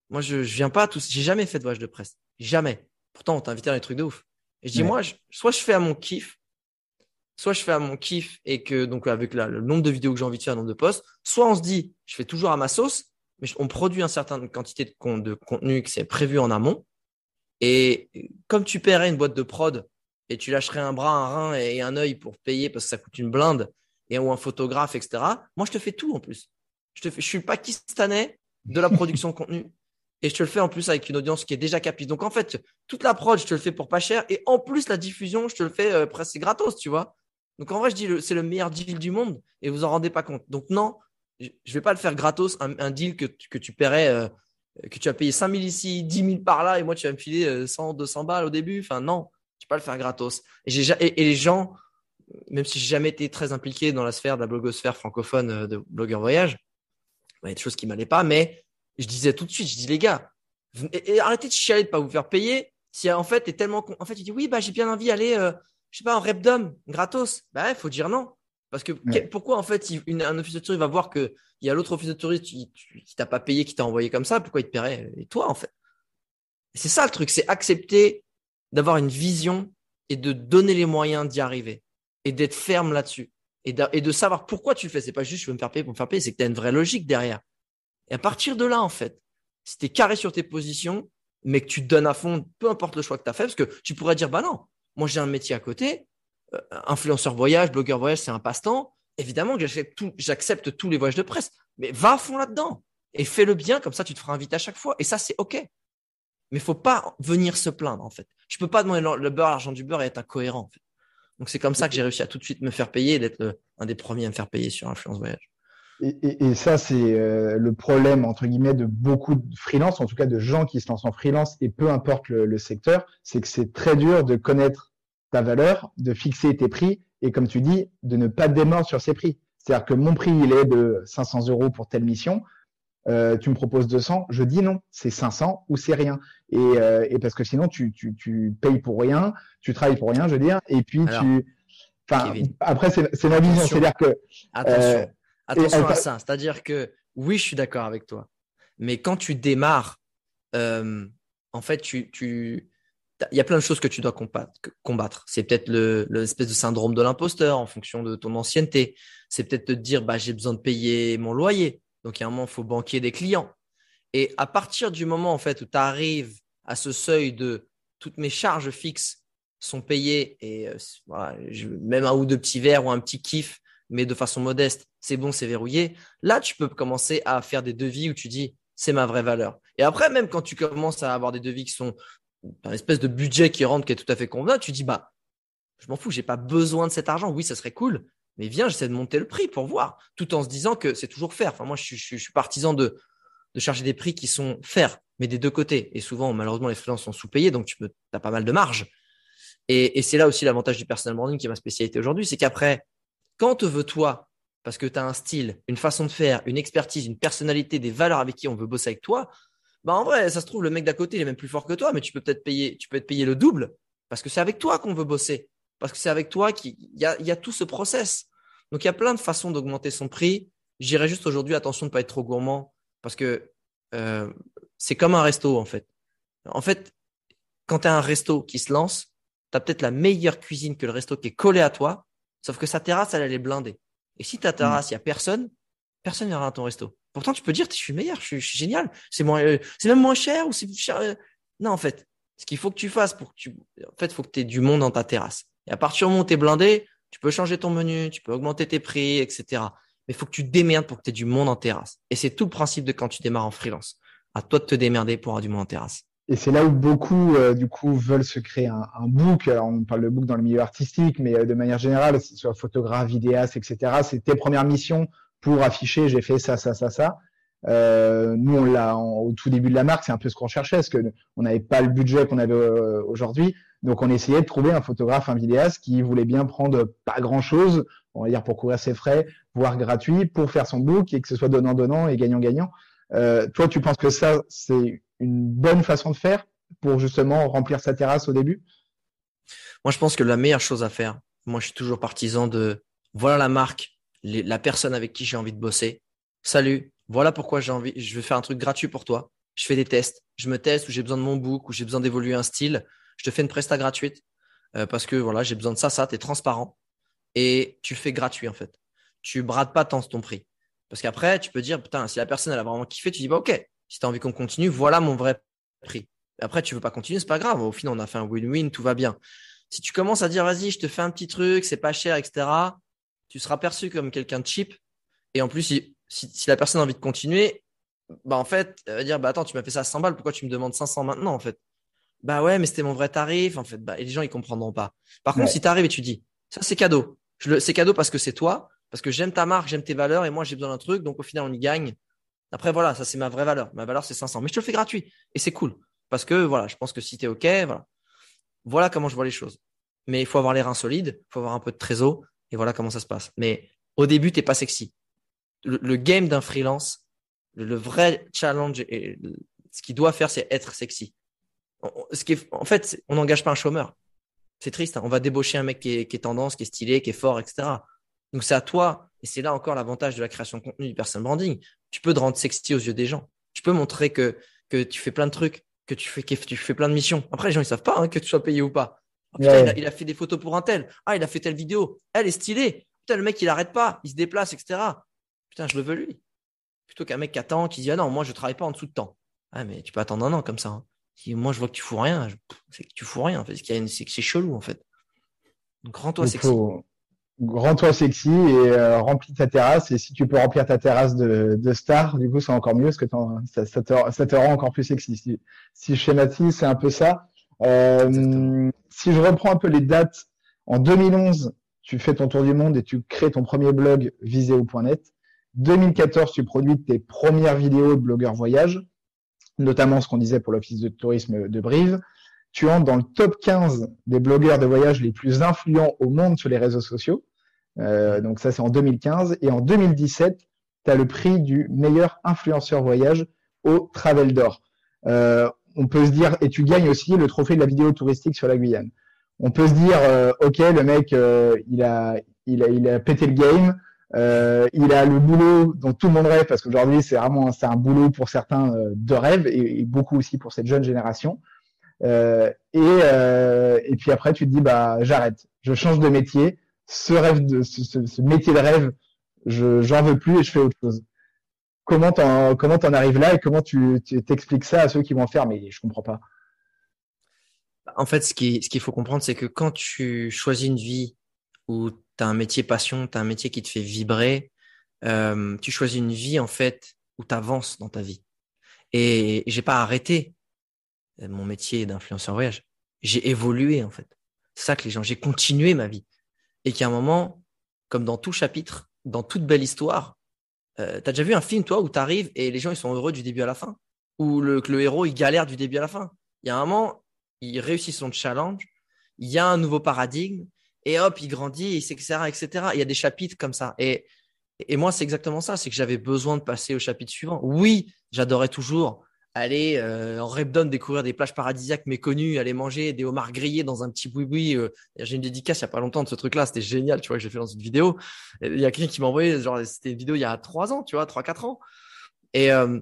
Moi, je, je viens pas tous, j'ai jamais fait de voyage de presse. Jamais. Pourtant, on t'invitait dans les trucs de ouf. Et je dis, moi, soit je fais à mon kiff, soit je fais à mon kiff et que, donc, avec le nombre de vidéos que j'ai envie de faire, le nombre de posts, soit on se dit, je fais toujours à ma sauce, mais on produit une certaine quantité de, de contenu qui c'est prévu en amont. Et comme tu paierais une boîte de prod et tu lâcherais un bras, un rein et un œil pour payer parce que ça coûte une blinde et ou un photographe, etc. Moi, je te fais tout en plus. Je te fais, je suis pakistanais de la production de *laughs* contenu et je te le fais en plus avec une audience qui est déjà capée. Donc en fait, toute la prod, je te le fais pour pas cher et en plus la diffusion, je te le fais euh, presque gratos, tu vois. Donc en vrai, je dis c'est le meilleur deal du monde et vous en rendez pas compte. Donc non, je vais pas le faire gratos un, deal que, que tu paierais euh, que tu as payé 5 000 ici, 10 000 par là, et moi, tu vas me filer 100, euh, 200 balles au début. Enfin, non, tu peux pas le faire gratos. Et, et, et les gens, même si j'ai jamais été très impliqué dans la sphère de la blogosphère francophone euh, de blogueur voyage, il y a des choses qui m'allaient pas, mais je disais tout de suite, je dis les gars, arrêtez de chialer de pas vous faire payer. Si en fait, t'es tellement, en fait, tu dis oui, bah j'ai bien envie d'aller, euh, je sais pas, en repdom, gratos. Bah, il faut dire non. Parce que pourquoi en fait un office de tourisme va voir que il y a l'autre office de tourisme qui, qui t'a pas payé, qui t'a envoyé comme ça, pourquoi il te paierait? Et toi en fait C'est ça le truc, c'est accepter d'avoir une vision et de donner les moyens d'y arriver et d'être ferme là-dessus et de, et de savoir pourquoi tu le fais. C'est pas juste je veux me faire payer pour me faire payer, c'est que tu as une vraie logique derrière. Et à partir de là en fait, si tu es carré sur tes positions, mais que tu donnes à fond, peu importe le choix que tu as fait, parce que tu pourrais dire bah non, moi j'ai un métier à côté, influenceur voyage, blogueur voyage, c'est un passe-temps. Évidemment que j'accepte tous les voyages de presse, mais va à fond là-dedans et fais-le bien, comme ça tu te feras inviter à chaque fois. Et ça, c'est OK. Mais faut pas venir se plaindre, en fait. Je peux pas demander le beurre, l'argent du beurre et être incohérent. Donc c'est comme ça que j'ai réussi à tout de suite me faire payer et d'être un des premiers à me faire payer sur Influence Voyage. Et, ça, c'est euh, le problème, entre guillemets, de beaucoup de freelance, en tout cas de gens qui se lancent en freelance, et peu importe le secteur, c'est que c'est très dur de connaître ta valeur, de fixer tes prix et comme tu dis, de ne pas démordre sur ces prix. C'est-à-dire que mon prix, il est de 500 euros pour telle mission. Euh, tu me proposes 200, je dis non, c'est 500 ou c'est rien. Et, euh, et, parce que sinon, tu, tu, tu, payes pour rien, tu travailles pour rien, je veux dire, et puis tu. Enfin, après, c'est ma vision. C'est-à-dire que. Attention, euh, attention à ça. C'est-à-dire que oui, je suis d'accord avec toi. Mais quand tu démarres, en fait, tu, tu, il y a plein de choses que tu dois combattre. C'est peut-être l'espèce de syndrome de l'imposteur en fonction de ton ancienneté. C'est peut-être te dire, bah, j'ai besoin de payer mon loyer. Donc, il y a un moment, il faut banquier des clients. Et à partir du moment, en fait, où tu arrives à ce seuil de toutes mes charges fixes sont payés et euh, même un ou deux petits verres ou un petit kiff, mais de façon modeste, c'est bon, c'est verrouillé. Là, tu peux commencer à faire des devis où tu dis c'est ma vraie valeur. Et après, même quand tu commences à avoir des devis qui sont un espèce de budget qui rentre qui est tout à fait convenable, tu dis bah je m'en fous, j'ai pas besoin de cet argent. Oui, ça serait cool, mais viens, j'essaie de monter le prix pour voir, tout en se disant que c'est toujours faire. Enfin, moi, je, suis partisan de, de charger des prix qui sont faire, mais des deux côtés. Et souvent, malheureusement, les freelances sont sous-payés, donc tu as pas mal de marge. Et, c'est là aussi l'avantage du personal branding qui est ma spécialité aujourd'hui, c'est qu'après, quand te veux toi, parce que tu as un style, une façon de faire, une expertise, une personnalité, des valeurs avec qui on veut bosser avec toi, bah en vrai, ça se trouve, le mec d'à côté, il est même plus fort que toi, mais tu peux peut-être payer, tu peux être payé le double parce que c'est avec toi qu'on veut bosser parce que c'est avec toi qu'il y a, y a tout ce process. Donc, il y a plein de façons d'augmenter son prix. J'irais juste aujourd'hui, attention de ne pas être trop gourmand parce que euh, c'est comme un resto, en fait. En fait, quand tu as un resto qui se lance, tu as peut-être la meilleure cuisine que le resto qui est collé à toi, sauf que sa terrasse, elle, elle est blindée. Et si ta terrasse, il n'y a personne, personne viendra à ton resto. Pourtant, tu peux dire, je suis meilleur, je suis, génial, c'est moins, euh, c'est même moins cher ou c'est cher. Euh. Non, en fait, ce qu'il faut que tu fasses pour que tu, en fait, faut que tu aies du monde dans ta terrasse. Et à partir du moment où tu es blindé, tu peux changer ton menu, tu peux augmenter tes prix, etc. Mais il faut que tu démerdes pour que tu aies du monde en terrasse. Et c'est tout le principe de quand tu démarres en freelance. À toi de te démerder pour avoir du monde en terrasse. Et c'est là où beaucoup, euh, du coup, veulent se créer un, un, book. Alors, on parle de book dans le milieu artistique, mais de manière générale, soit photographe, vidéaste, etc. C'est tes premières missions pour afficher, j'ai fait ça, ça, ça, ça. Euh, nous, on l'a au tout début de la marque, c'est un peu ce qu'on cherchait, parce que on n'avait pas le budget qu'on avait euh, aujourd'hui. Donc, on essayait de trouver un photographe, un vidéaste qui voulait bien prendre pas grand chose, on va dire pour couvrir ses frais, voire gratuit, pour faire son book et que ce soit donnant-donnant et gagnant-gagnant. Euh, toi, tu penses que ça, c'est une bonne façon de faire pour justement remplir sa terrasse au début? Moi, je pense que la meilleure chose à faire, moi, je suis toujours partisan de voilà la marque, la personne avec qui j'ai envie de bosser. Salut, voilà pourquoi j'ai envie, je vais faire un truc gratuit pour toi. Je fais des tests, je me teste où j'ai besoin de mon book, où j'ai besoin d'évoluer un style. Je te fais une presta gratuite euh, parce que voilà, j'ai besoin de ça, ça, tu es transparent et tu fais gratuit en fait. Tu brades pas tant ton prix. Parce qu'après, tu peux dire, putain, si la personne elle a vraiment kiffé, tu dis, bah ok, si tu as envie qu'on continue, voilà mon vrai prix. après, tu veux pas continuer, c'est pas grave. Au final, on a fait un win-win, tout va bien. Si tu commences à dire, vas-y, je te fais un petit truc, c'est pas cher, etc., tu seras perçu comme quelqu'un de cheap. Et en plus, si, si, la personne a envie de continuer, bah en fait, elle va dire, bah attends, tu m'as fait ça à 100 balles, pourquoi tu me demandes 500 maintenant, en fait? Bah ouais, mais c'était mon vrai tarif, en fait. Bah, et les gens, ils comprendront pas. Par contre, si tu arrives et tu dis, ça, c'est cadeau. C'est cadeau parce que c'est toi, parce que j'aime ta marque, j'aime tes valeurs, et moi, j'ai besoin d'un truc, donc au final, on y gagne. Après, voilà, ça, c'est ma vraie valeur. Ma valeur, c'est 500. Mais je te le fais gratuit. Et c'est cool. Parce que, voilà, je pense que si tu es OK, voilà. Voilà comment je vois les choses. Mais il faut avoir les reins solides, il faut avoir un peu de trésor, et voilà comment ça se passe. Mais au début, t'es pas sexy. Le, game d'un freelance, le, vrai challenge, et ce qu'il doit faire, c'est être sexy. en fait, on n'engage pas un chômeur. C'est triste. Hein. On va débaucher un mec qui est, qui est, tendance, qui est stylé, qui est fort, etc. Donc c'est à toi, et c'est là encore l'avantage de la création de contenu du personal branding. Tu peux te rendre sexy aux yeux des gens. Tu peux montrer que, que tu fais plein de trucs, que tu fais, que tu fais plein de missions. Après, les gens, ils savent pas hein, que tu sois payé ou pas. Oh, putain, il, a, fait des photos pour un tel. Ah, il a fait telle vidéo. Elle est stylée. Putain, le mec, il arrête pas. Il se déplace, etc. Putain, je le veux lui. Plutôt qu'un mec qui attend, qui dit Ah non, moi, je travaille pas en dessous de temps. Ah, mais tu peux attendre un an comme ça. Hein. moi, je vois que tu fous rien. C'est que tu fous rien. En fait. C'est que c'est chelou, en fait. Donc, rends-toi sexy. Rends-toi sexy et euh, remplis ta terrasse. Et si tu peux remplir ta terrasse de, de stars, du coup, c'est encore mieux parce que ça, ça, te, ça, te, rend encore plus sexy. Si, si je schématise, c'est un peu ça. Euh, si je reprends un peu les dates, en 2011, tu fais ton tour du monde et tu crées ton premier blog viseo.net. 2014, tu produis tes premières vidéos de blogueur voyage, notamment ce qu'on disait pour l'office de tourisme de Brive. Tu entres dans le top 15 des blogueurs de voyage les plus influents au monde sur les réseaux sociaux. Euh, donc ça, c'est en 2015. Et en 2017, tu as le prix du meilleur influenceur voyage au Travel d'Or. Euh, on peut se dire, et tu gagnes aussi le trophée de la vidéo touristique sur la Guyane. On peut se dire, euh, ok, le mec, euh, il a, il a, il a pété le game. Euh, il a le boulot dont tout le monde rêve parce qu'aujourd'hui c'est vraiment c'est un boulot pour certains de rêve et, beaucoup aussi pour cette jeune génération. et et puis après tu te dis bah j'arrête, je change de métier. Ce rêve de ce métier de rêve, je j'en veux plus et je fais autre chose comment t'en comment t'en arrives là et comment tu t'expliques ça à ceux qui vont faire mais je comprends pas. En fait, ce qu'il ce qu'il faut comprendre, c'est que quand tu choisis une vie où tu as un métier passion, tu as un métier qui te fait vibrer, euh, tu choisis une vie en fait où tu avances dans ta vie. Et j'ai pas arrêté euh, mon métier d'influenceur voyage. J'ai évolué en fait. C'est ça que les gens, j'ai continué ma vie. Et qu'à un moment, comme dans tout chapitre, dans toute belle histoire, euh, tu as déjà vu un film toi où tu arrives et les gens ils sont heureux du début à la fin? Ou le, le héros il galère du début à la fin? Il y a un moment, il réussit son challenge, il y a un nouveau paradigme, et hop, il grandit, etc., etc. Il y a des chapitres comme ça. Et, et moi, c'est exactement ça, c'est que j'avais besoin de passer au chapitre suivant. Oui, j'adorais toujours aller euh, en Repdon découvrir des plages paradisiaques méconnues, aller manger des homards grillés dans un petit boui-boui. Euh, j'ai une dédicace il y a pas longtemps de ce truc-là, c'était génial, tu vois, que j'ai fait dans une vidéo. Il y a quelqu'un qui m'a envoyé, genre, c'était une vidéo il y a trois ans, tu vois, trois, quatre ans. Et euh,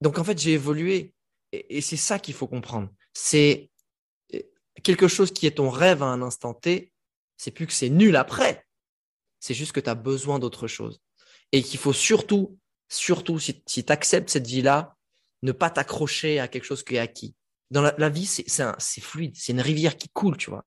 donc, en fait, j'ai évolué. Et, c'est ça qu'il faut comprendre. C'est quelque chose qui est ton rêve à un instant T, c'est plus que c'est nul après. C'est juste que tu as besoin d'autre chose. Et qu'il faut surtout, surtout, si, tu acceptes cette vie-là, ne pas t'accrocher à quelque chose qui est acquis. Dans la, vie, c'est fluide, c'est une rivière qui coule, tu vois.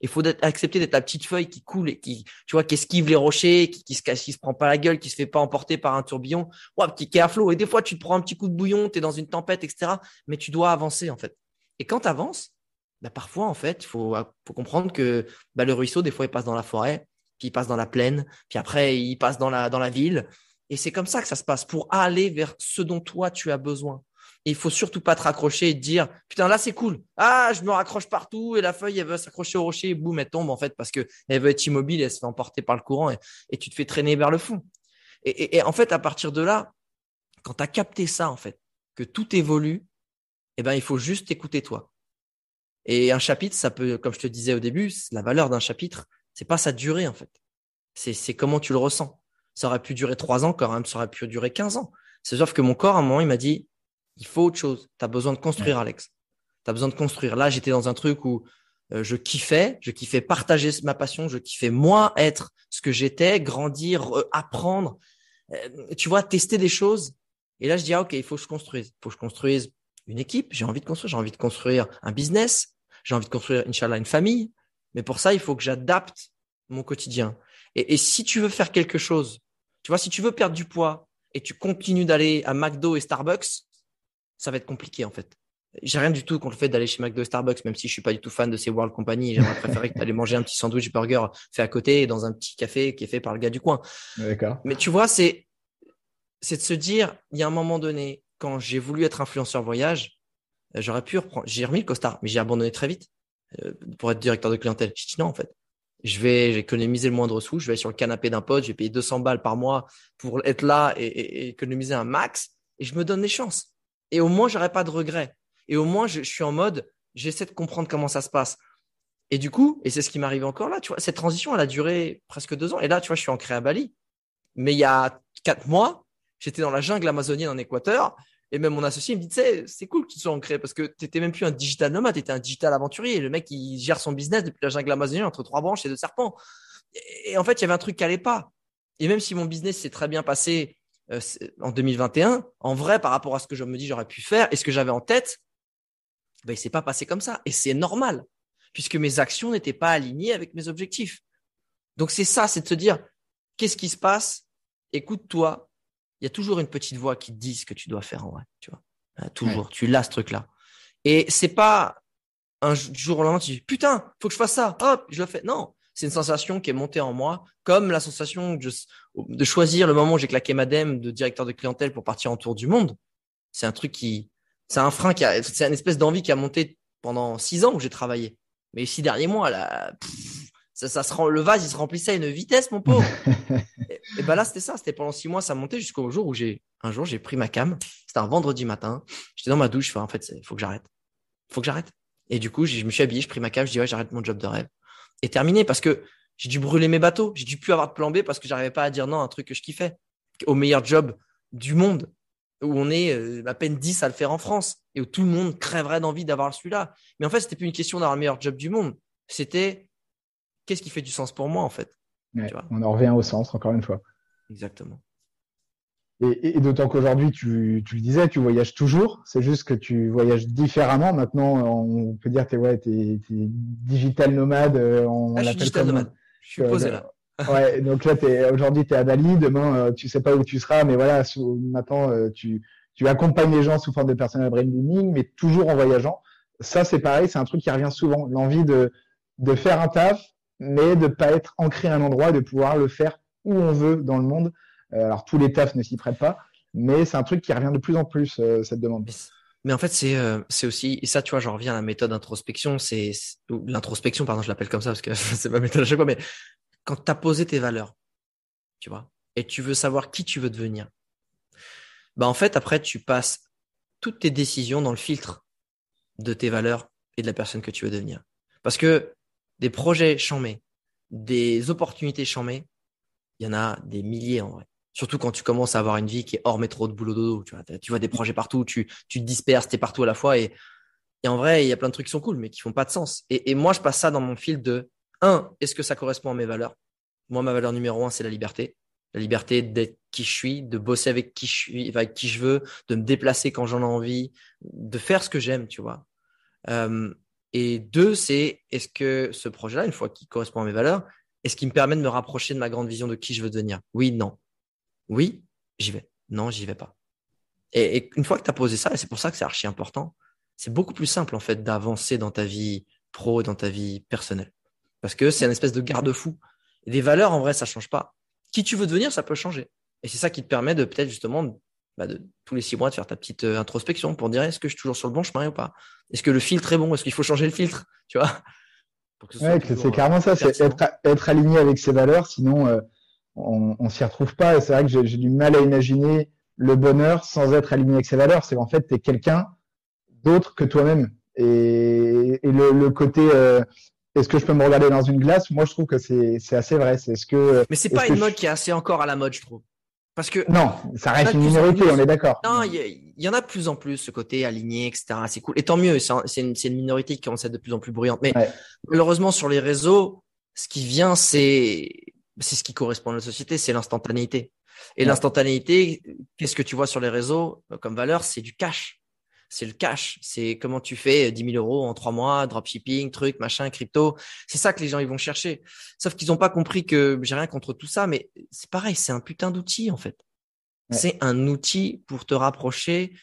Il faut accepter d'être la petite feuille qui coule et qui, tu vois, qui esquive les rochers, qui, qui, se, qui se prend pas la gueule, qui se fait pas emporter par un tourbillon, ouais, qui, qui est à flot. Et des fois, tu te prends un petit coup de bouillon, tu es dans une tempête, etc. Mais tu dois avancer, en fait. Et quand tu avances, bah, parfois, en fait, il faut, comprendre que bah, le ruisseau, des fois, il passe dans la forêt, puis il passe dans la plaine, puis après, il passe dans la, dans la ville. Et c'est comme ça que ça se passe pour aller vers ce dont toi, tu as besoin. Et il faut surtout pas te raccrocher et te dire, putain, là, c'est cool. Ah, je me raccroche partout et la feuille, elle veut s'accrocher au rocher boum, elle tombe, en fait, parce qu'elle veut être immobile elle se fait emporter par le courant et, tu te fais traîner vers le fond. Et, et, en fait, à partir de là, quand tu as capté ça, en fait, que tout évolue, eh ben, il faut juste écouter toi. Et un chapitre, ça peut, comme je te disais au début, la valeur d'un chapitre, c'est pas sa durée en fait. C'est comment tu le ressens. Ça aurait pu durer trois ans, quand même, ça aurait pu durer 15 ans. C'est sauf que mon corps, à un moment, il m'a dit, il faut autre chose. Tu as besoin de construire, Alex. Tu as besoin de construire. Là, j'étais dans un truc où euh, je kiffais, je kiffais partager ma passion, je kiffais moi être ce que j'étais, grandir, apprendre, euh, tu vois, tester des choses. Et là, je dis, ah, OK, il faut que je construise. Il faut que je construise une équipe, j'ai envie de construire, j'ai envie de construire un business, j'ai envie de construire, Inch'Allah, une famille. Mais pour ça, il faut que j'adapte mon quotidien. Et, si tu veux faire quelque chose, tu vois, si tu veux perdre du poids et tu continues d'aller à McDo et Starbucks, ça va être compliqué en fait. J'ai rien du tout contre le fait d'aller chez McDo et Starbucks, même si je suis pas du tout fan de ces World Company. J'aimerais préférer que tu manger un petit sandwich burger fait à côté dans un petit café qui est fait par le gars du coin. D'accord. Mais tu vois, c'est c'est de se dire, il y a un moment donné, quand j'ai voulu être influenceur voyage, j'aurais pu reprendre. J'ai remis le costard, mais j'ai abandonné très vite euh, pour être directeur de clientèle. J'ai dit non, en fait. Je vais économiser le moindre sou. Je vais sur le canapé d'un pote. Je vais payer 200 balles par mois pour être là et, économiser un max. Et je me donne les chances. Et au moins, j'aurai pas de regrets. Et au moins, je, suis en mode, j'essaie de comprendre comment ça se passe. Et du coup, et c'est ce qui m'arrive encore là, tu vois, cette transition, elle a duré presque deux ans. Et là, tu vois, je suis ancré à Bali. Mais il y a quatre mois, j'étais dans la jungle amazonienne en Équateur et même mon associé me dit, c'est cool que tu sois ancré parce que tu n'étais même plus un digital nomade, tu étais un digital aventurier. Le mec, il gère son business depuis la jungle amazonienne entre trois branches et deux serpents. Et, en fait, il y avait un truc qui n'allait pas. Et même si mon business s'est très bien passé euh, en 2021, en vrai, par rapport à ce que je me dis j'aurais pu faire et ce que j'avais en tête, ben, il s'est pas passé comme ça. Et c'est normal, puisque mes actions n'étaient pas alignées avec mes objectifs. Donc c'est ça, c'est de se dire, qu'est-ce qui se passe? Écoute-toi, il y a toujours une petite voix qui te dit ce que tu dois faire en vrai, tu vois. Euh, toujours, tu l'as ce truc-là. Et c'est pas un jour au lendemain, tu dis putain, faut que je fasse ça, hop, je le fais. Non, c'est une sensation qui est montée en moi, comme la sensation de, choisir le moment où j'ai claqué madame de directeur de clientèle pour partir en tour du monde. C'est un truc qui, c'est un frein qui a, c'est une espèce d'envie qui a monté pendant six ans où j'ai travaillé. Mais six derniers mois, là, ça, ça se rend, le vase, il se remplissait à une vitesse, mon pauvre. *laughs* et, ben là, c'était ça. C'était pendant six mois, ça montait jusqu'au jour où j'ai, un jour, j'ai pris ma cam. C'était un vendredi matin. J'étais dans ma douche. Je en fait, il faut que j'arrête. Faut que j'arrête. Et du coup, je me suis habillé, je pris ma cam. Je dis, ouais, j'arrête mon job de rêve. Et terminé parce que j'ai dû brûler mes bateaux. J'ai dû plus avoir de plan B parce que j'arrivais pas à dire non à un truc que je kiffais. Au meilleur job du monde où on est euh, à peine 10 à le faire en France et où tout le monde crèverait d'envie d'avoir celui-là. Mais en fait, c'était plus une question d'avoir le meilleur job du monde. C'était qu'est-ce qui fait du sens pour moi en fait On en revient au sens encore une fois. Exactement. et, d'autant qu'aujourd'hui, tu, tu, le disais, tu voyages toujours. C'est juste que tu voyages différemment. Maintenant, on peut dire que ouais, tu es, digital nomade. Euh, on ah, je suis digital nomade. Je suis posé là. ouais, donc là, aujourd'hui, tu es à Bali. Demain, euh, tu sais pas où tu seras. Mais voilà, maintenant, euh, tu, tu accompagnes les gens sous forme de personnel branding, mais toujours en voyageant. Ça, c'est pareil. C'est un truc qui revient souvent. L'envie de, de faire un taf, mais de pas être ancré à un endroit, de pouvoir le faire où on veut dans le monde. Euh, alors tous les tafs ne s'y prêtent pas, mais c'est un truc qui revient de plus en plus euh, cette demande. Mais en fait, c'est euh, c'est aussi et ça, tu vois, j'en reviens à la méthode d'introspection, c'est l'introspection, pardon, je l'appelle comme ça parce que *laughs* c'est ma méthode à chaque fois, mais quand tu as posé tes valeurs, tu vois, et tu veux savoir qui tu veux devenir, bah en fait, après, tu passes toutes tes décisions dans le filtre de tes valeurs et de la personne que tu veux devenir. Parce que des projets chamés, des opportunités chamées, il y en a des milliers en vrai. Surtout quand tu commences à avoir une vie qui est hors métro de boulot dodo. Tu vois, des projets partout, tu, tu te disperses, tu es partout à la fois. Et, et en vrai, il y a plein de trucs qui sont cool, mais qui font pas de sens. Et, et moi, je passe ça dans mon fil de un, est-ce que ça correspond à mes valeurs? Moi, ma valeur numéro un, c'est la liberté. La liberté d'être qui je suis, de bosser avec qui je suis, avec qui je veux, de me déplacer quand j'en ai envie, de faire ce que j'aime, tu vois. Euh, et deux, c'est est-ce que ce projet-là, une fois qu'il correspond à mes valeurs, est-ce qu'il me permet de me rapprocher de ma grande vision de qui je veux devenir? Oui, non. Oui, j'y vais. Non, j'y vais pas. Et, une fois que tu as posé ça, et c'est pour ça que c'est archi important, c'est beaucoup plus simple en fait d'avancer dans ta vie pro et dans ta vie personnelle. Parce que c'est une espèce de garde-fou. Des valeurs, en vrai, ça change pas. Qui tu veux devenir, ça peut changer. Et c'est ça qui te permet de peut-être justement bah, de tous les six mois de faire ta petite euh, introspection pour dire est-ce que je suis toujours sur le bon chemin ou pas? Est-ce que le filtre est bon? Est-ce qu'il faut changer le filtre? *laughs* Tu vois? Ouais, c'est clairement ça, c'est être, être, aligné avec ses valeurs, sinon euh, on, on s'y retrouve pas. Et c'est vrai que j'ai du mal à imaginer le bonheur sans être aligné avec ses valeurs. C'est en fait, tu es quelqu'un d'autre que toi-même. Et, et le, le, côté euh, est-ce que je peux me regarder dans une glace? Moi, je trouve que c'est assez vrai. C'est ce que. Mais c'est pas une mode qui est assez encore à la mode, je trouve. Parce que non, ça reste une minorité, on est d'accord. Non, il y, en a de plus en plus ce côté aligné, etc. C'est cool. Et tant mieux, c'est une, une, minorité qui commence à être de plus en plus bruyante. Mais malheureusement, sur les réseaux, ce qui vient, c'est c'est ce qui correspond à la société, c'est l'instantanéité. Et l'instantanéité, qu'est-ce que tu vois sur les réseaux comme valeur C'est du cash. C'est le cash. C'est comment tu fais 10 000 euros en trois mois, dropshipping, truc, machin, crypto. C'est ça que les gens ils vont chercher. Sauf qu'ils n'ont pas compris que j'ai rien contre tout ça, mais c'est pareil, c'est un putain d'outil en fait. C'est un outil pour te rapprocher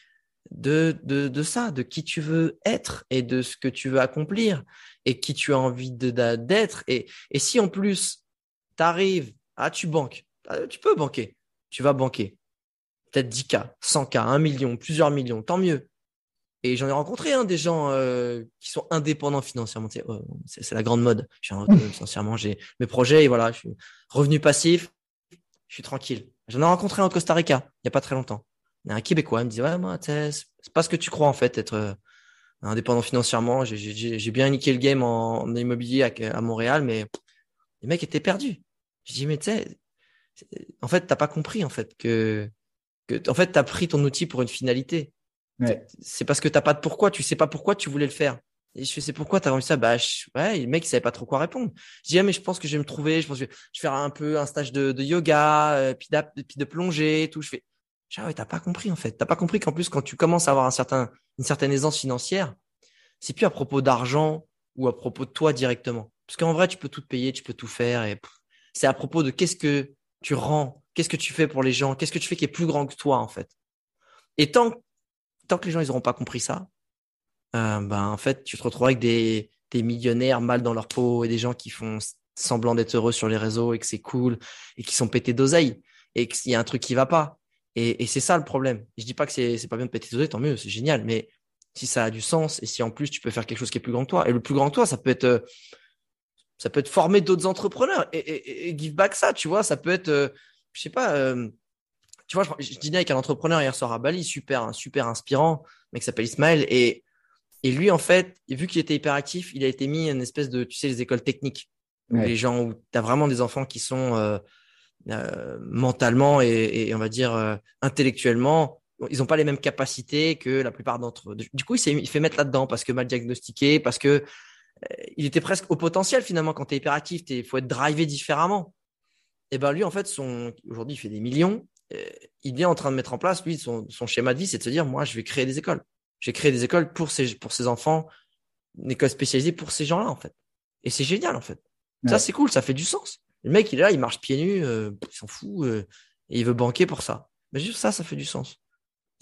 de, de, de ça, de qui tu veux être et de ce que tu veux accomplir et qui tu as envie d'être. Et, et si en plus, tu arrives, ah, tu banques, ah, tu peux banquer, tu vas banquer. Peut-être 10K, 100K, 1 million, plusieurs millions, tant mieux. Et j'en ai rencontré hein, des gens euh, qui sont indépendants financièrement. Oh, c'est la grande mode. Je suis *laughs* financièrement, j'ai mes projets et voilà, je suis revenu passif, je suis tranquille. J'en ai rencontré un au Costa Rica il y a pas très longtemps. Il y a un Québécois, il me dit ouais moi c'est pas ce que tu crois en fait être euh, indépendant financièrement. J'ai bien niqué le game en, immobilier à, à, Montréal, mais les mecs étaient perdus. Je dis mais tu sais, en fait t'as pas compris en fait que que en fait t'as pris ton outil pour une finalité c'est parce que t'as pas de pourquoi, tu sais pas pourquoi tu voulais le faire. Et je c'est pourquoi t'as envie ça? Bah, ouais, le mec, il savait pas trop quoi répondre. Je dis, ah, mais je pense que je vais me trouver, je pense que je vais faire un peu un stage de, yoga, euh, puis, de plongée tout. Je fais, ah ouais, t'as pas compris, en fait. T'as pas compris qu'en plus, quand tu commences à avoir un certain, une certaine aisance financière, c'est plus à propos d'argent ou à propos de toi directement. Parce qu'en vrai, tu peux tout payer, tu peux tout faire et c'est à propos de qu'est-ce que tu rends, qu'est-ce que tu fais pour les gens, qu'est-ce que tu fais qui est plus grand que toi, en fait. Et tant tant que les gens ils n'auront pas compris ça, euh, ben en fait tu te retrouves avec des, des millionnaires mal dans leur peau et des gens qui font semblant d'être heureux sur les réseaux et que c'est cool et qui sont pétés d'oseille et qu'il y a un truc qui va pas. Et, et c'est ça le problème. Je dis pas que c'est pas bien de péter d'oseille, tant mieux, c'est génial. Mais si ça a du sens et si en plus tu peux faire quelque chose qui est plus grand que toi, et le plus grand que toi, ça peut être euh, ça peut être former d'autres entrepreneurs et, give back ça, tu vois, ça peut être, euh, je sais pas, tu vois, je, dînais avec un entrepreneur hier soir à Bali, super, super inspirant, mec qui s'appelle Ismaël. Et, et lui, en fait, vu qu'il était hyper actif, il a été mis à une espèce de, tu sais, les écoles techniques. Les gens où tu as vraiment des enfants qui sont euh, euh, mentalement et, on va dire euh, intellectuellement, ils n'ont pas les mêmes capacités que la plupart d'entre eux. Du coup, il s'est fait mettre là-dedans parce que mal diagnostiqué, parce que il était presque au potentiel finalement quand tu es hyperactif, il faut être drivé différemment. Et ben lui, en fait, son aujourd'hui, il fait des millions il est en train de mettre en place, lui, son, schéma de vie, c'est de se dire, moi, je vais créer des écoles. Je vais créer des écoles pour ces, pour ces enfants, une école spécialisée pour ces gens-là, en fait. Et c'est génial, en fait. Ça, c'est cool, ça fait du sens. Le mec, il est là, il marche pieds nus, euh, il s'en fout, euh, et il veut banquer pour ça. Mais juste ça, ça fait du sens.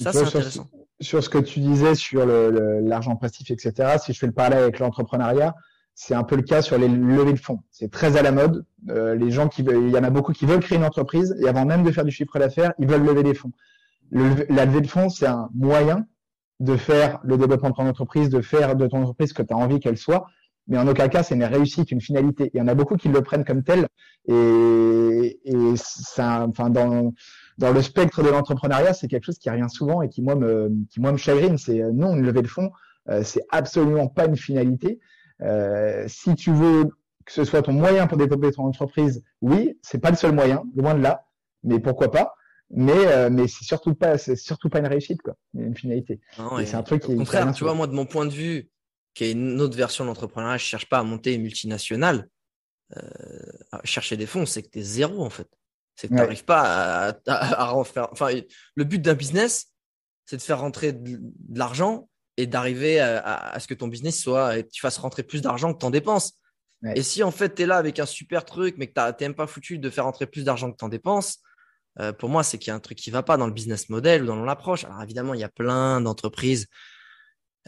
Ça, c'est intéressant. Sur, ce que tu disais sur l'argent passif, etc., si je fais le parallèle avec l'entrepreneuriat, c'est un peu le cas sur les levées de fonds. C'est très à la mode. Euh, les gens qui, il y en a beaucoup qui veulent créer une entreprise et avant même de faire du chiffre d'affaires, ils veulent lever des fonds. la levée de fonds, c'est un moyen de faire le développement de ton entreprise, de faire de ton entreprise ce que tu as envie qu'elle soit. Mais en aucun cas, c'est une réussite, une finalité. Il y en a beaucoup qui le prennent comme tel. Et, et ça, enfin, dans, dans le spectre de l'entrepreneuriat, c'est quelque chose qui revient souvent et qui, moi, me, qui, moi, me chagrine. C'est non, une levée de fonds, euh, c'est absolument pas une finalité. Euh, si tu veux que ce soit ton moyen pour développer ton entreprise, oui, c'est pas le seul moyen, loin de là, mais pourquoi pas. Mais euh, mais c'est surtout pas c'est surtout pas une réussite quoi, une finalité. c'est un truc qui au contraire, tu vois moi de mon point de vue, qui est une autre version de l'entrepreneuriat, je cherche pas à monter une multinationale, euh, à chercher des fonds, c'est que tu es zéro en fait. C'est que tu n'arrives pas à, à, à, faire. Enfin, le but d'un business, c'est de faire rentrer de l'argent et d'arriver à, ce que ton business soit et tu fasses rentrer plus d'argent que tu en dépenses. Et si en fait tu es là avec un super truc, mais que tu n'es même pas foutu de faire rentrer plus d'argent que tu en dépenses, euh, pour moi, c'est qu'il y a un truc qui ne va pas dans le business model ou dans l'approche. Alors évidemment, il y a plein d'entreprises.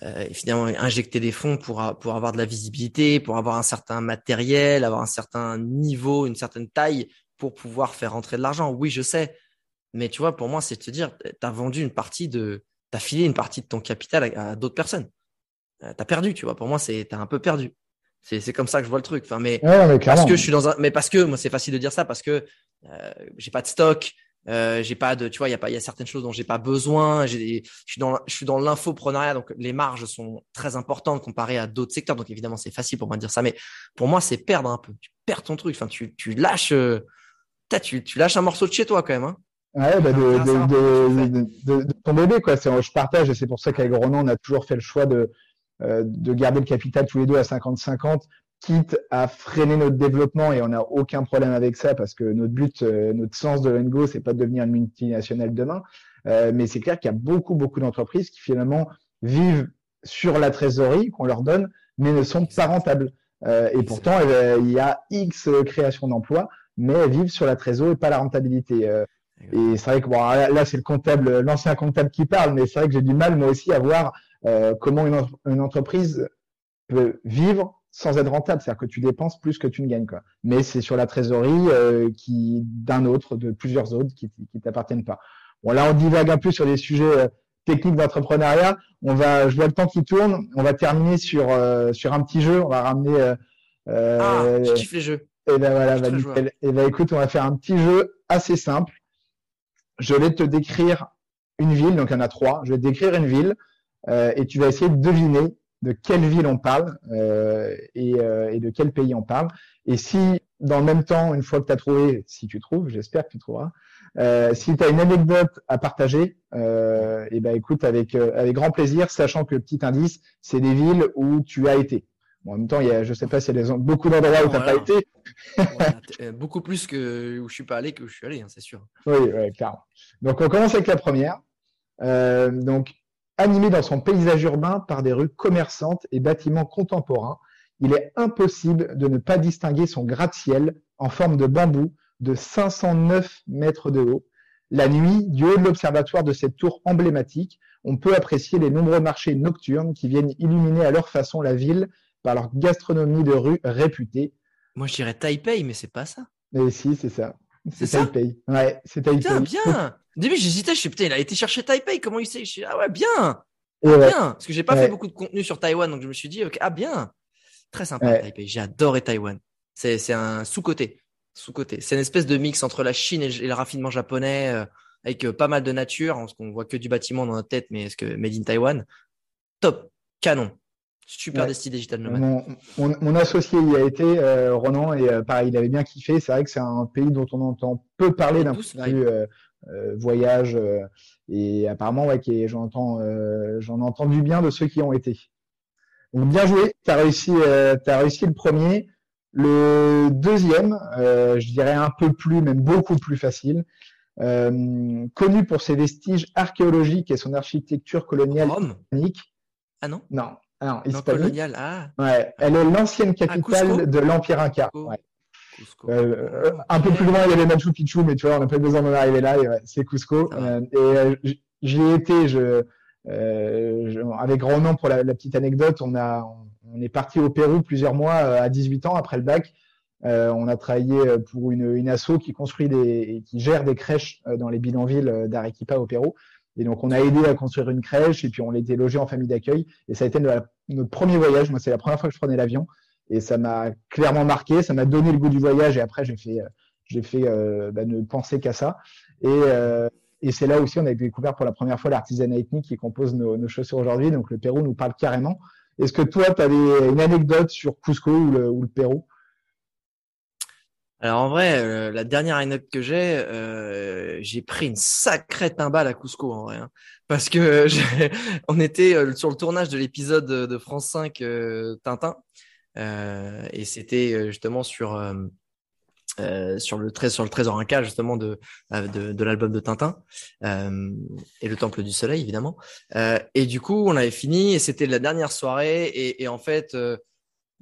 Euh, finalement, injecter des fonds pour, pour avoir de la visibilité, pour avoir un certain matériel, avoir un certain niveau, une certaine taille pour pouvoir faire rentrer de l'argent. Oui, je sais. Mais tu vois, pour moi, c'est de te dire, tu as vendu une partie de, as filé une partie de ton capital à, d'autres personnes. Euh, tu as perdu, tu vois. Pour moi, c'est as un peu perdu. C'est comme ça que je vois le truc. Enfin, mais, parce que je suis dans un, mais parce que moi, c'est facile de dire ça parce que euh, j'ai pas de stock, euh, j'ai pas de, tu vois, il y a pas, il y a certaines choses dont j'ai pas besoin. J'ai, je suis dans, je suis dans l'infoprenariat, donc les marges sont très importantes comparées à d'autres secteurs. Donc évidemment, c'est facile pour moi de dire ça, mais pour moi, c'est perdre un peu. Tu perds ton truc. Enfin, tu, tu lâches, euh, tu, tu lâches un morceau de chez toi quand même. Hein. Ouais, bah de, de, de, de, ton bébé, quoi. Je partage et c'est pour ça qu'avec Ronan, on a toujours fait le choix de, euh, de garder le capital tous les deux à 50-50, quitte à freiner notre développement et on n'a aucun problème avec ça parce que notre but, euh, notre sens de l'Engo, c'est pas de devenir une multinationale demain. Euh, mais c'est clair qu'il y a beaucoup, beaucoup d'entreprises qui finalement vivent sur la trésorerie qu'on leur donne, mais ne sont pas rentables. et pourtant, il y a X création d'emplois, mais elles vivent sur la trésorerie et pas la rentabilité. Et c'est vrai que bon, là, c'est le comptable, l'ancien comptable qui parle, mais c'est vrai que j'ai du mal moi aussi à voir euh, comment une, une, entreprise peut vivre sans être rentable, c'est-à-dire que tu dépenses plus que tu ne gagnes. Quoi. Mais c'est sur la trésorerie euh, qui d'un autre, de plusieurs autres qui, qui t'appartiennent pas. Bon, là, on divague un peu sur des sujets euh, techniques d'entrepreneuriat. On va, je vois le temps qui tourne. On va terminer sur sur un petit jeu. On va ramener. ah, je kiffe les jeux. Et ben voilà, bah, et ben écoute, on va faire un petit jeu assez simple je vais te décrire une ville, donc il y en a trois. Je vais te décrire une ville euh, et tu vas essayer de deviner de quelle ville on parle euh, euh, et, de quel pays on parle. Et si, dans le même temps, une fois que tu as trouvé, si tu trouves, j'espère que tu trouveras, si tu as une anecdote à partager, et ben écoute, avec, avec grand plaisir, sachant que petit indice, c'est des villes où tu as été. Bon, en même temps, il y a, je sais pas s'il y a beaucoup d'endroits où tu n'as pas été. *laughs* Euh, beaucoup plus que où je suis pas allé que où je suis allé, hein, c'est sûr. Oui, oui, clairement. Donc, on commence avec la première. Euh, donc, animé dans son paysage urbain par des rues commerçantes et bâtiments contemporains, il est impossible de ne pas distinguer son gratte-ciel en forme de bambou de 509 mètres de haut. La nuit, du haut de l'observatoire de cette tour emblématique, on peut apprécier les nombreux marchés nocturnes qui viennent illuminer à leur façon la ville par leur gastronomie de rue réputée. Moi, je dirais Taipei, mais c'est pas ça. Mais si, c'est ça. C'est Taipei. Ouais, c'est Taipei. Putain, bien. *laughs* Au début, j'hésitais. Je suis putain, il a été chercher Taipei. Comment il sait? Ah ouais, bien. Ah, bien. Parce que j'ai pas fait beaucoup de contenu sur Taïwan, donc je me suis dit, ok, ah bien. Très sympa Taipei. J'ai adoré Taïwan. C'est un sous-côté. Sous-côté. C'est une espèce de mix entre la Chine et le raffinement japonais, euh, avec euh, pas mal de nature, parce qu'on voit que du bâtiment dans notre tête, mais est-ce que made in Taïwan Top. Canon. Super ouais. Digital Nomad. Mon, mon, associé y a été, euh, Ronan, et euh, pareil, il avait bien kiffé. C'est vrai que c'est un pays dont on entend peu parler d'un point de euh, euh, voyage. et apparemment, ouais, j'en entends, j'en ai entendu bien de ceux qui ont été. Donc bien joué, tu as réussi, as réussi le premier. Le deuxième, je dirais un peu plus, même beaucoup plus facile. connue pour ses vestiges archéologiques et son architecture coloniale Rome? Ah non? Non, ah colonial. Ah, Ouais, elle est l'ancienne capitale Cusco de l'Empire Inca. Ouais. Euh, euh, un peu plus loin, il y avait Machu Picchu, mais tu vois, on n'a pas besoin d'en arriver là. ouais, c'est Cusco. Euh, et euh, j'y ai été. Je, euh, je- avec grand nom pour la, la petite anecdote, on a, on est parti au Pérou plusieurs mois à 18 ans après le bac. On a travaillé pour une, une asso qui construit des, qui gère des crèches dans les bidonvilles d'Arequipa au Pérou. Et donc, on a aidé à construire une crèche et puis on était logé en famille d'accueil. Et ça a été notre premier voyage. Moi, c'est la première fois que je prenais l'avion et ça m'a clairement marqué. Ça m'a donné le goût du voyage et après, j'ai fait, euh, j'ai fait euh, bah, ne penser qu'à ça. Et, euh, et c'est là aussi on a découvert pour la première fois l'artisanat ethnique qui compose nos, chaussures aujourd'hui. Donc, le Pérou nous parle carrément. Est-ce que toi, tu avais une anecdote sur Cusco ou le Pérou? Alors en vrai, euh, la dernière anecdote que j'ai, euh, j'ai pris une sacrée timbale à Cusco en vrai, hein. parce que *laughs* on était euh, sur le tournage de l'épisode de France 5 euh, Tintin, euh, et c'était justement sur sur le trésor sur le justement de de, de l'album de Tintin et le Temple du Soleil évidemment. Et du coup, on avait fini et c'était la dernière soirée et, et en fait.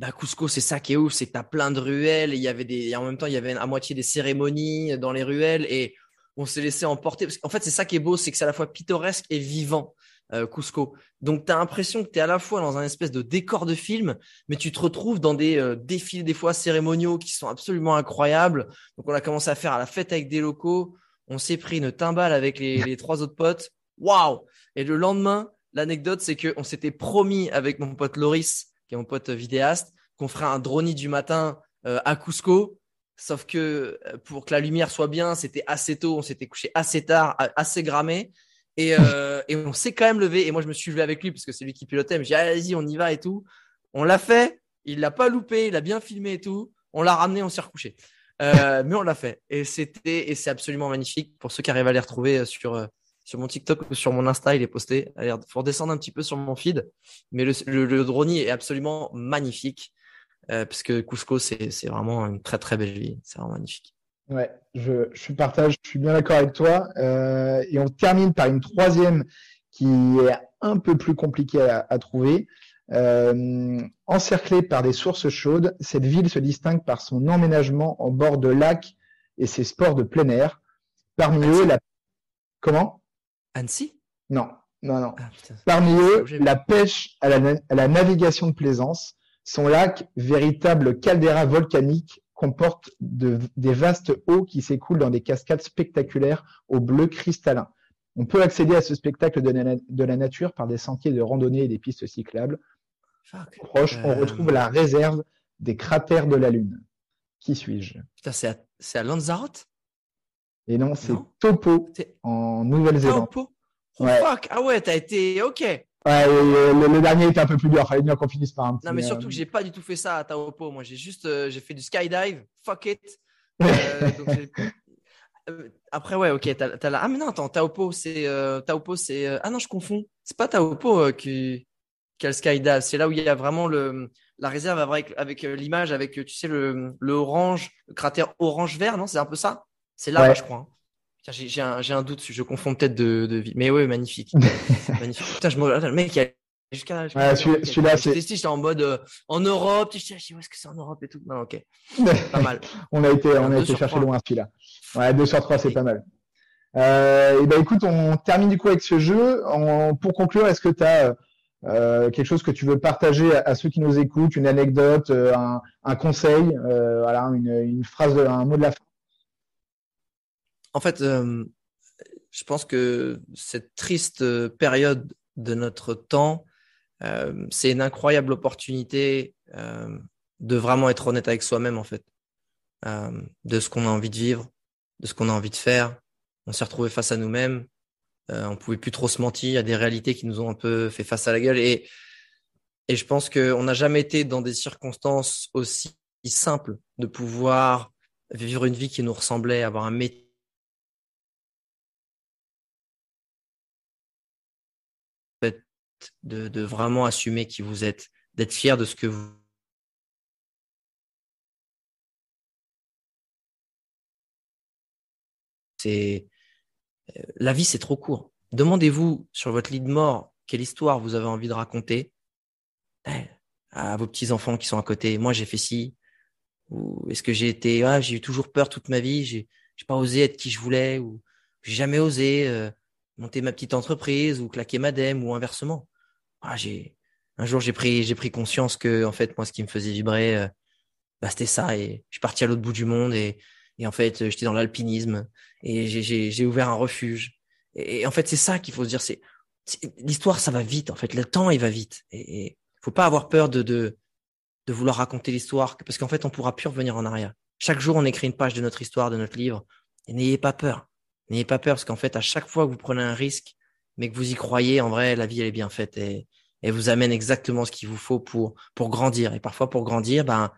Euh, bah, Cusco, c'est ça qui est ouf, c'est que t'as plein de ruelles et il y avait des, et en même temps, il y avait à moitié des cérémonies dans les ruelles et on s'est laissé emporter. Qu'en fait, c'est ça qui est beau, c'est que c'est à la fois pittoresque et vivant, euh, Cusco. Donc, t'as l'impression que t'es à la fois dans un espèce de décor de film, mais tu te retrouves dans des euh, défilés, des fois cérémoniaux qui sont absolument incroyables. Donc, on a commencé à faire à la fête avec des locaux. On s'est pris une timbale avec les, les trois autres potes. Waouh! Et le lendemain, l'anecdote, c'est que on s'était promis avec mon pote Loris, qui est mon pote vidéaste, qu'on ferait un droni du matin euh, à Cusco. Sauf que euh, pour que la lumière soit bien, c'était assez tôt, on s'était couché assez tard, assez grammé. Et, euh, et on s'est quand même levé. Et moi, je me suis levé avec lui parce que c'est lui qui pilotait. Mais j'ai dit, allez-y, on y va et tout. On l'a fait. Il l'a pas loupé. Il a bien filmé et tout. On l'a ramené, on s'est recouché. Mais on l'a fait. Et c'était, et c'est absolument magnifique. Pour ceux qui arrivent à les retrouver sur, sur mon TikTok ou sur mon Insta, il est posté. Allez, faut redescendre un petit peu sur mon feed. Mais le, le, le est absolument magnifique. Euh, parce que Cusco, c'est c'est vraiment une très très belle ville. C'est vraiment magnifique. Ouais, je, je partage, je suis bien d'accord avec toi. Euh, et on termine par une troisième qui est un peu plus compliquée à, à trouver. Euh, encerclée par des sources chaudes, cette ville se distingue par son emménagement en bord de lac et ses sports de plein air. Parmi eux, la... Comment? Annecy? Non, non, non. ah. Parmi eux, la pêche à la, na- à la navigation de plaisance. Son lac, véritable caldeira volcanique, comporte de- des vastes eaux qui s'écoulent dans des cascades spectaculaires au bleu cristallin. On peut accéder à ce spectacle de la, de la nature par des sentiers de randonnée et des pistes cyclables. Fuck. Proche, on Euh, retrouve la réserve des cratères de la Lune. Qui suis-je? Putain, c'est à, c'est à Lanzarote? Et non, c'est. Topo en Nouvelle-Zélande. Taupo Oh Ouais. fuck Ah ouais, t'as été. Ok. Ouais, euh, le, le dernier était un peu plus dur. Fallait bien qu'on finisse par un petit. Non, mais euh, surtout que j'ai pas du tout fait ça à Taupo. Moi, j'ai juste euh, j'ai fait du skydive. Fuck it. *laughs* Euh, donc Euh, après, ouais, ok. T'as, t'as la... Ah, mais non, attends, Taupo, c'est. Euh, c'est. euh, Ah non, je confonds. C'est pas Taupo euh, qui... qui a le skydive. C'est là où il y a vraiment le... la réserve avec, avec euh, l'image, avec, euh, tu sais, le, le orange, le cratère orange-vert, non C'est un peu ça? C'est là, Ouais. je crois. hein. J'ai, j'ai, un, j'ai un doute, je confonds peut-être de, de vie. Mais ouais, magnifique. *laughs* magnifique. Putain, je me... Le mec, il a jusqu'à. jusqu'à- Ouais, celui- celui-là, c'est- J'étais j'étais en mode euh, en Europe. Je sais où est-ce que c'est en Europe et tout. Non, ok. *laughs* Pas mal. On a été, on a été chercher trois. loin celui-là. Ouais, 2 sur 3, c'est pas mal. Euh, et ben écoute, on termine du coup avec ce jeu. En- pour conclure, est-ce que tu as quelque chose que tu veux partager à, à ceux qui nous écoutent, une anecdote, euh, un, un conseil, euh, voilà, une, une phrase, de- un mot de la fin? En fait, euh, je pense que cette triste période de notre temps, euh, c'est une incroyable opportunité euh, de vraiment être honnête avec soi-même, en fait, de ce qu'on a envie de vivre, de ce qu'on a envie de faire. On s'est retrouvé face à nous-mêmes. On pouvait plus trop se mentir. Il y a des réalités qui nous ont un peu fait face à la gueule. Et je pense qu'on n'a jamais été dans des circonstances aussi simples de pouvoir vivre une vie qui nous ressemblait, avoir un métier de, vraiment assumer qui vous êtes, d'être fier de ce que vous c'est la vie, c'est trop court. Demandez-vous sur votre lit de mort quelle histoire vous avez envie de raconter eh, à vos petits enfants qui sont à côté. Moi, j'ai fait ci. Ou est-ce que j'ai été, ah, j'ai eu toujours peur toute ma vie. J'ai, j'ai pas osé être qui je voulais ou j'ai jamais osé euh, monter ma petite entreprise ou claquer ma dème ou inversement. Ah, j'ai, un jour, j'ai pris, j'ai pris conscience que, en fait, moi, ce qui me faisait vibrer, euh, bah, c'était ça. Et je suis parti à l'autre bout du monde et, et en fait, j'étais dans l'alpinisme et j'ai, ouvert un refuge. Et, en fait, c'est ça qu'il faut se dire. C'est, l'histoire, ça va vite. En fait, le temps, il va vite. Et, et faut pas avoir peur de, de, de vouloir raconter l'histoire parce qu'en fait, on pourra plus revenir en arrière. Chaque jour, on écrit une page de notre histoire, de notre livre. Et n'ayez pas peur. N'ayez pas peur parce qu'en fait, à chaque fois que vous prenez un risque, mais que vous y croyez, en vrai, la vie, elle est bien faite et, et vous amène exactement ce qu'il vous faut pour, pour grandir. Et parfois, pour grandir, ben,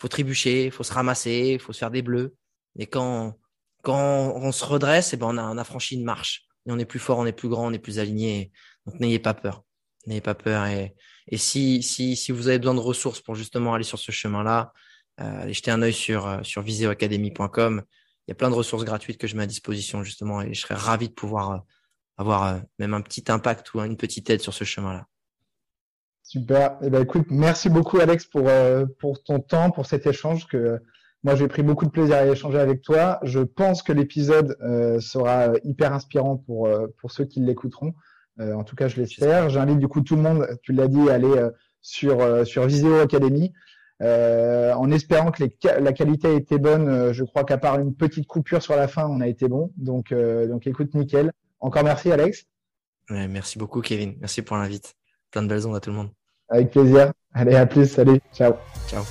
faut trébucher, faut se ramasser, faut se faire des bleus. Et quand, quand on se redresse, et ben, on a, on a franchi une marche. Et on est plus fort, on est plus grand, on est plus aligné. Donc, n'ayez pas peur. N'ayez pas peur. Et, et si, si, si vous avez besoin de ressources pour justement aller sur ce chemin-là, euh, allez jeter un œil sur, euh, sur viseoacademy.com. Il y a plein de ressources gratuites que je mets à disposition justement et je serais ravi de pouvoir euh, avoir euh, même un petit impact ou une petite aide sur ce chemin-là. Super. Eh ben, écoute, merci beaucoup Alex pour, pour ton temps, pour cet échange que moi j'ai pris beaucoup de plaisir à échanger avec toi. Je pense que l'épisode sera hyper inspirant pour, pour ceux qui l'écouteront. Euh, en tout cas, je l'espère. J'invite du coup tout le monde, tu l'as dit, à aller euh, sur, euh, sur Visio Academy. En espérant que la qualité a été bonne, je crois qu'à part une petite coupure sur la fin, on a été bon. Donc, donc écoute, nickel. Encore merci, Alex. merci beaucoup, Kevin. Merci pour l'invite. Plein de belles ondes à tout le monde. Avec plaisir. Allez, à plus. Salut. Ciao. Ciao.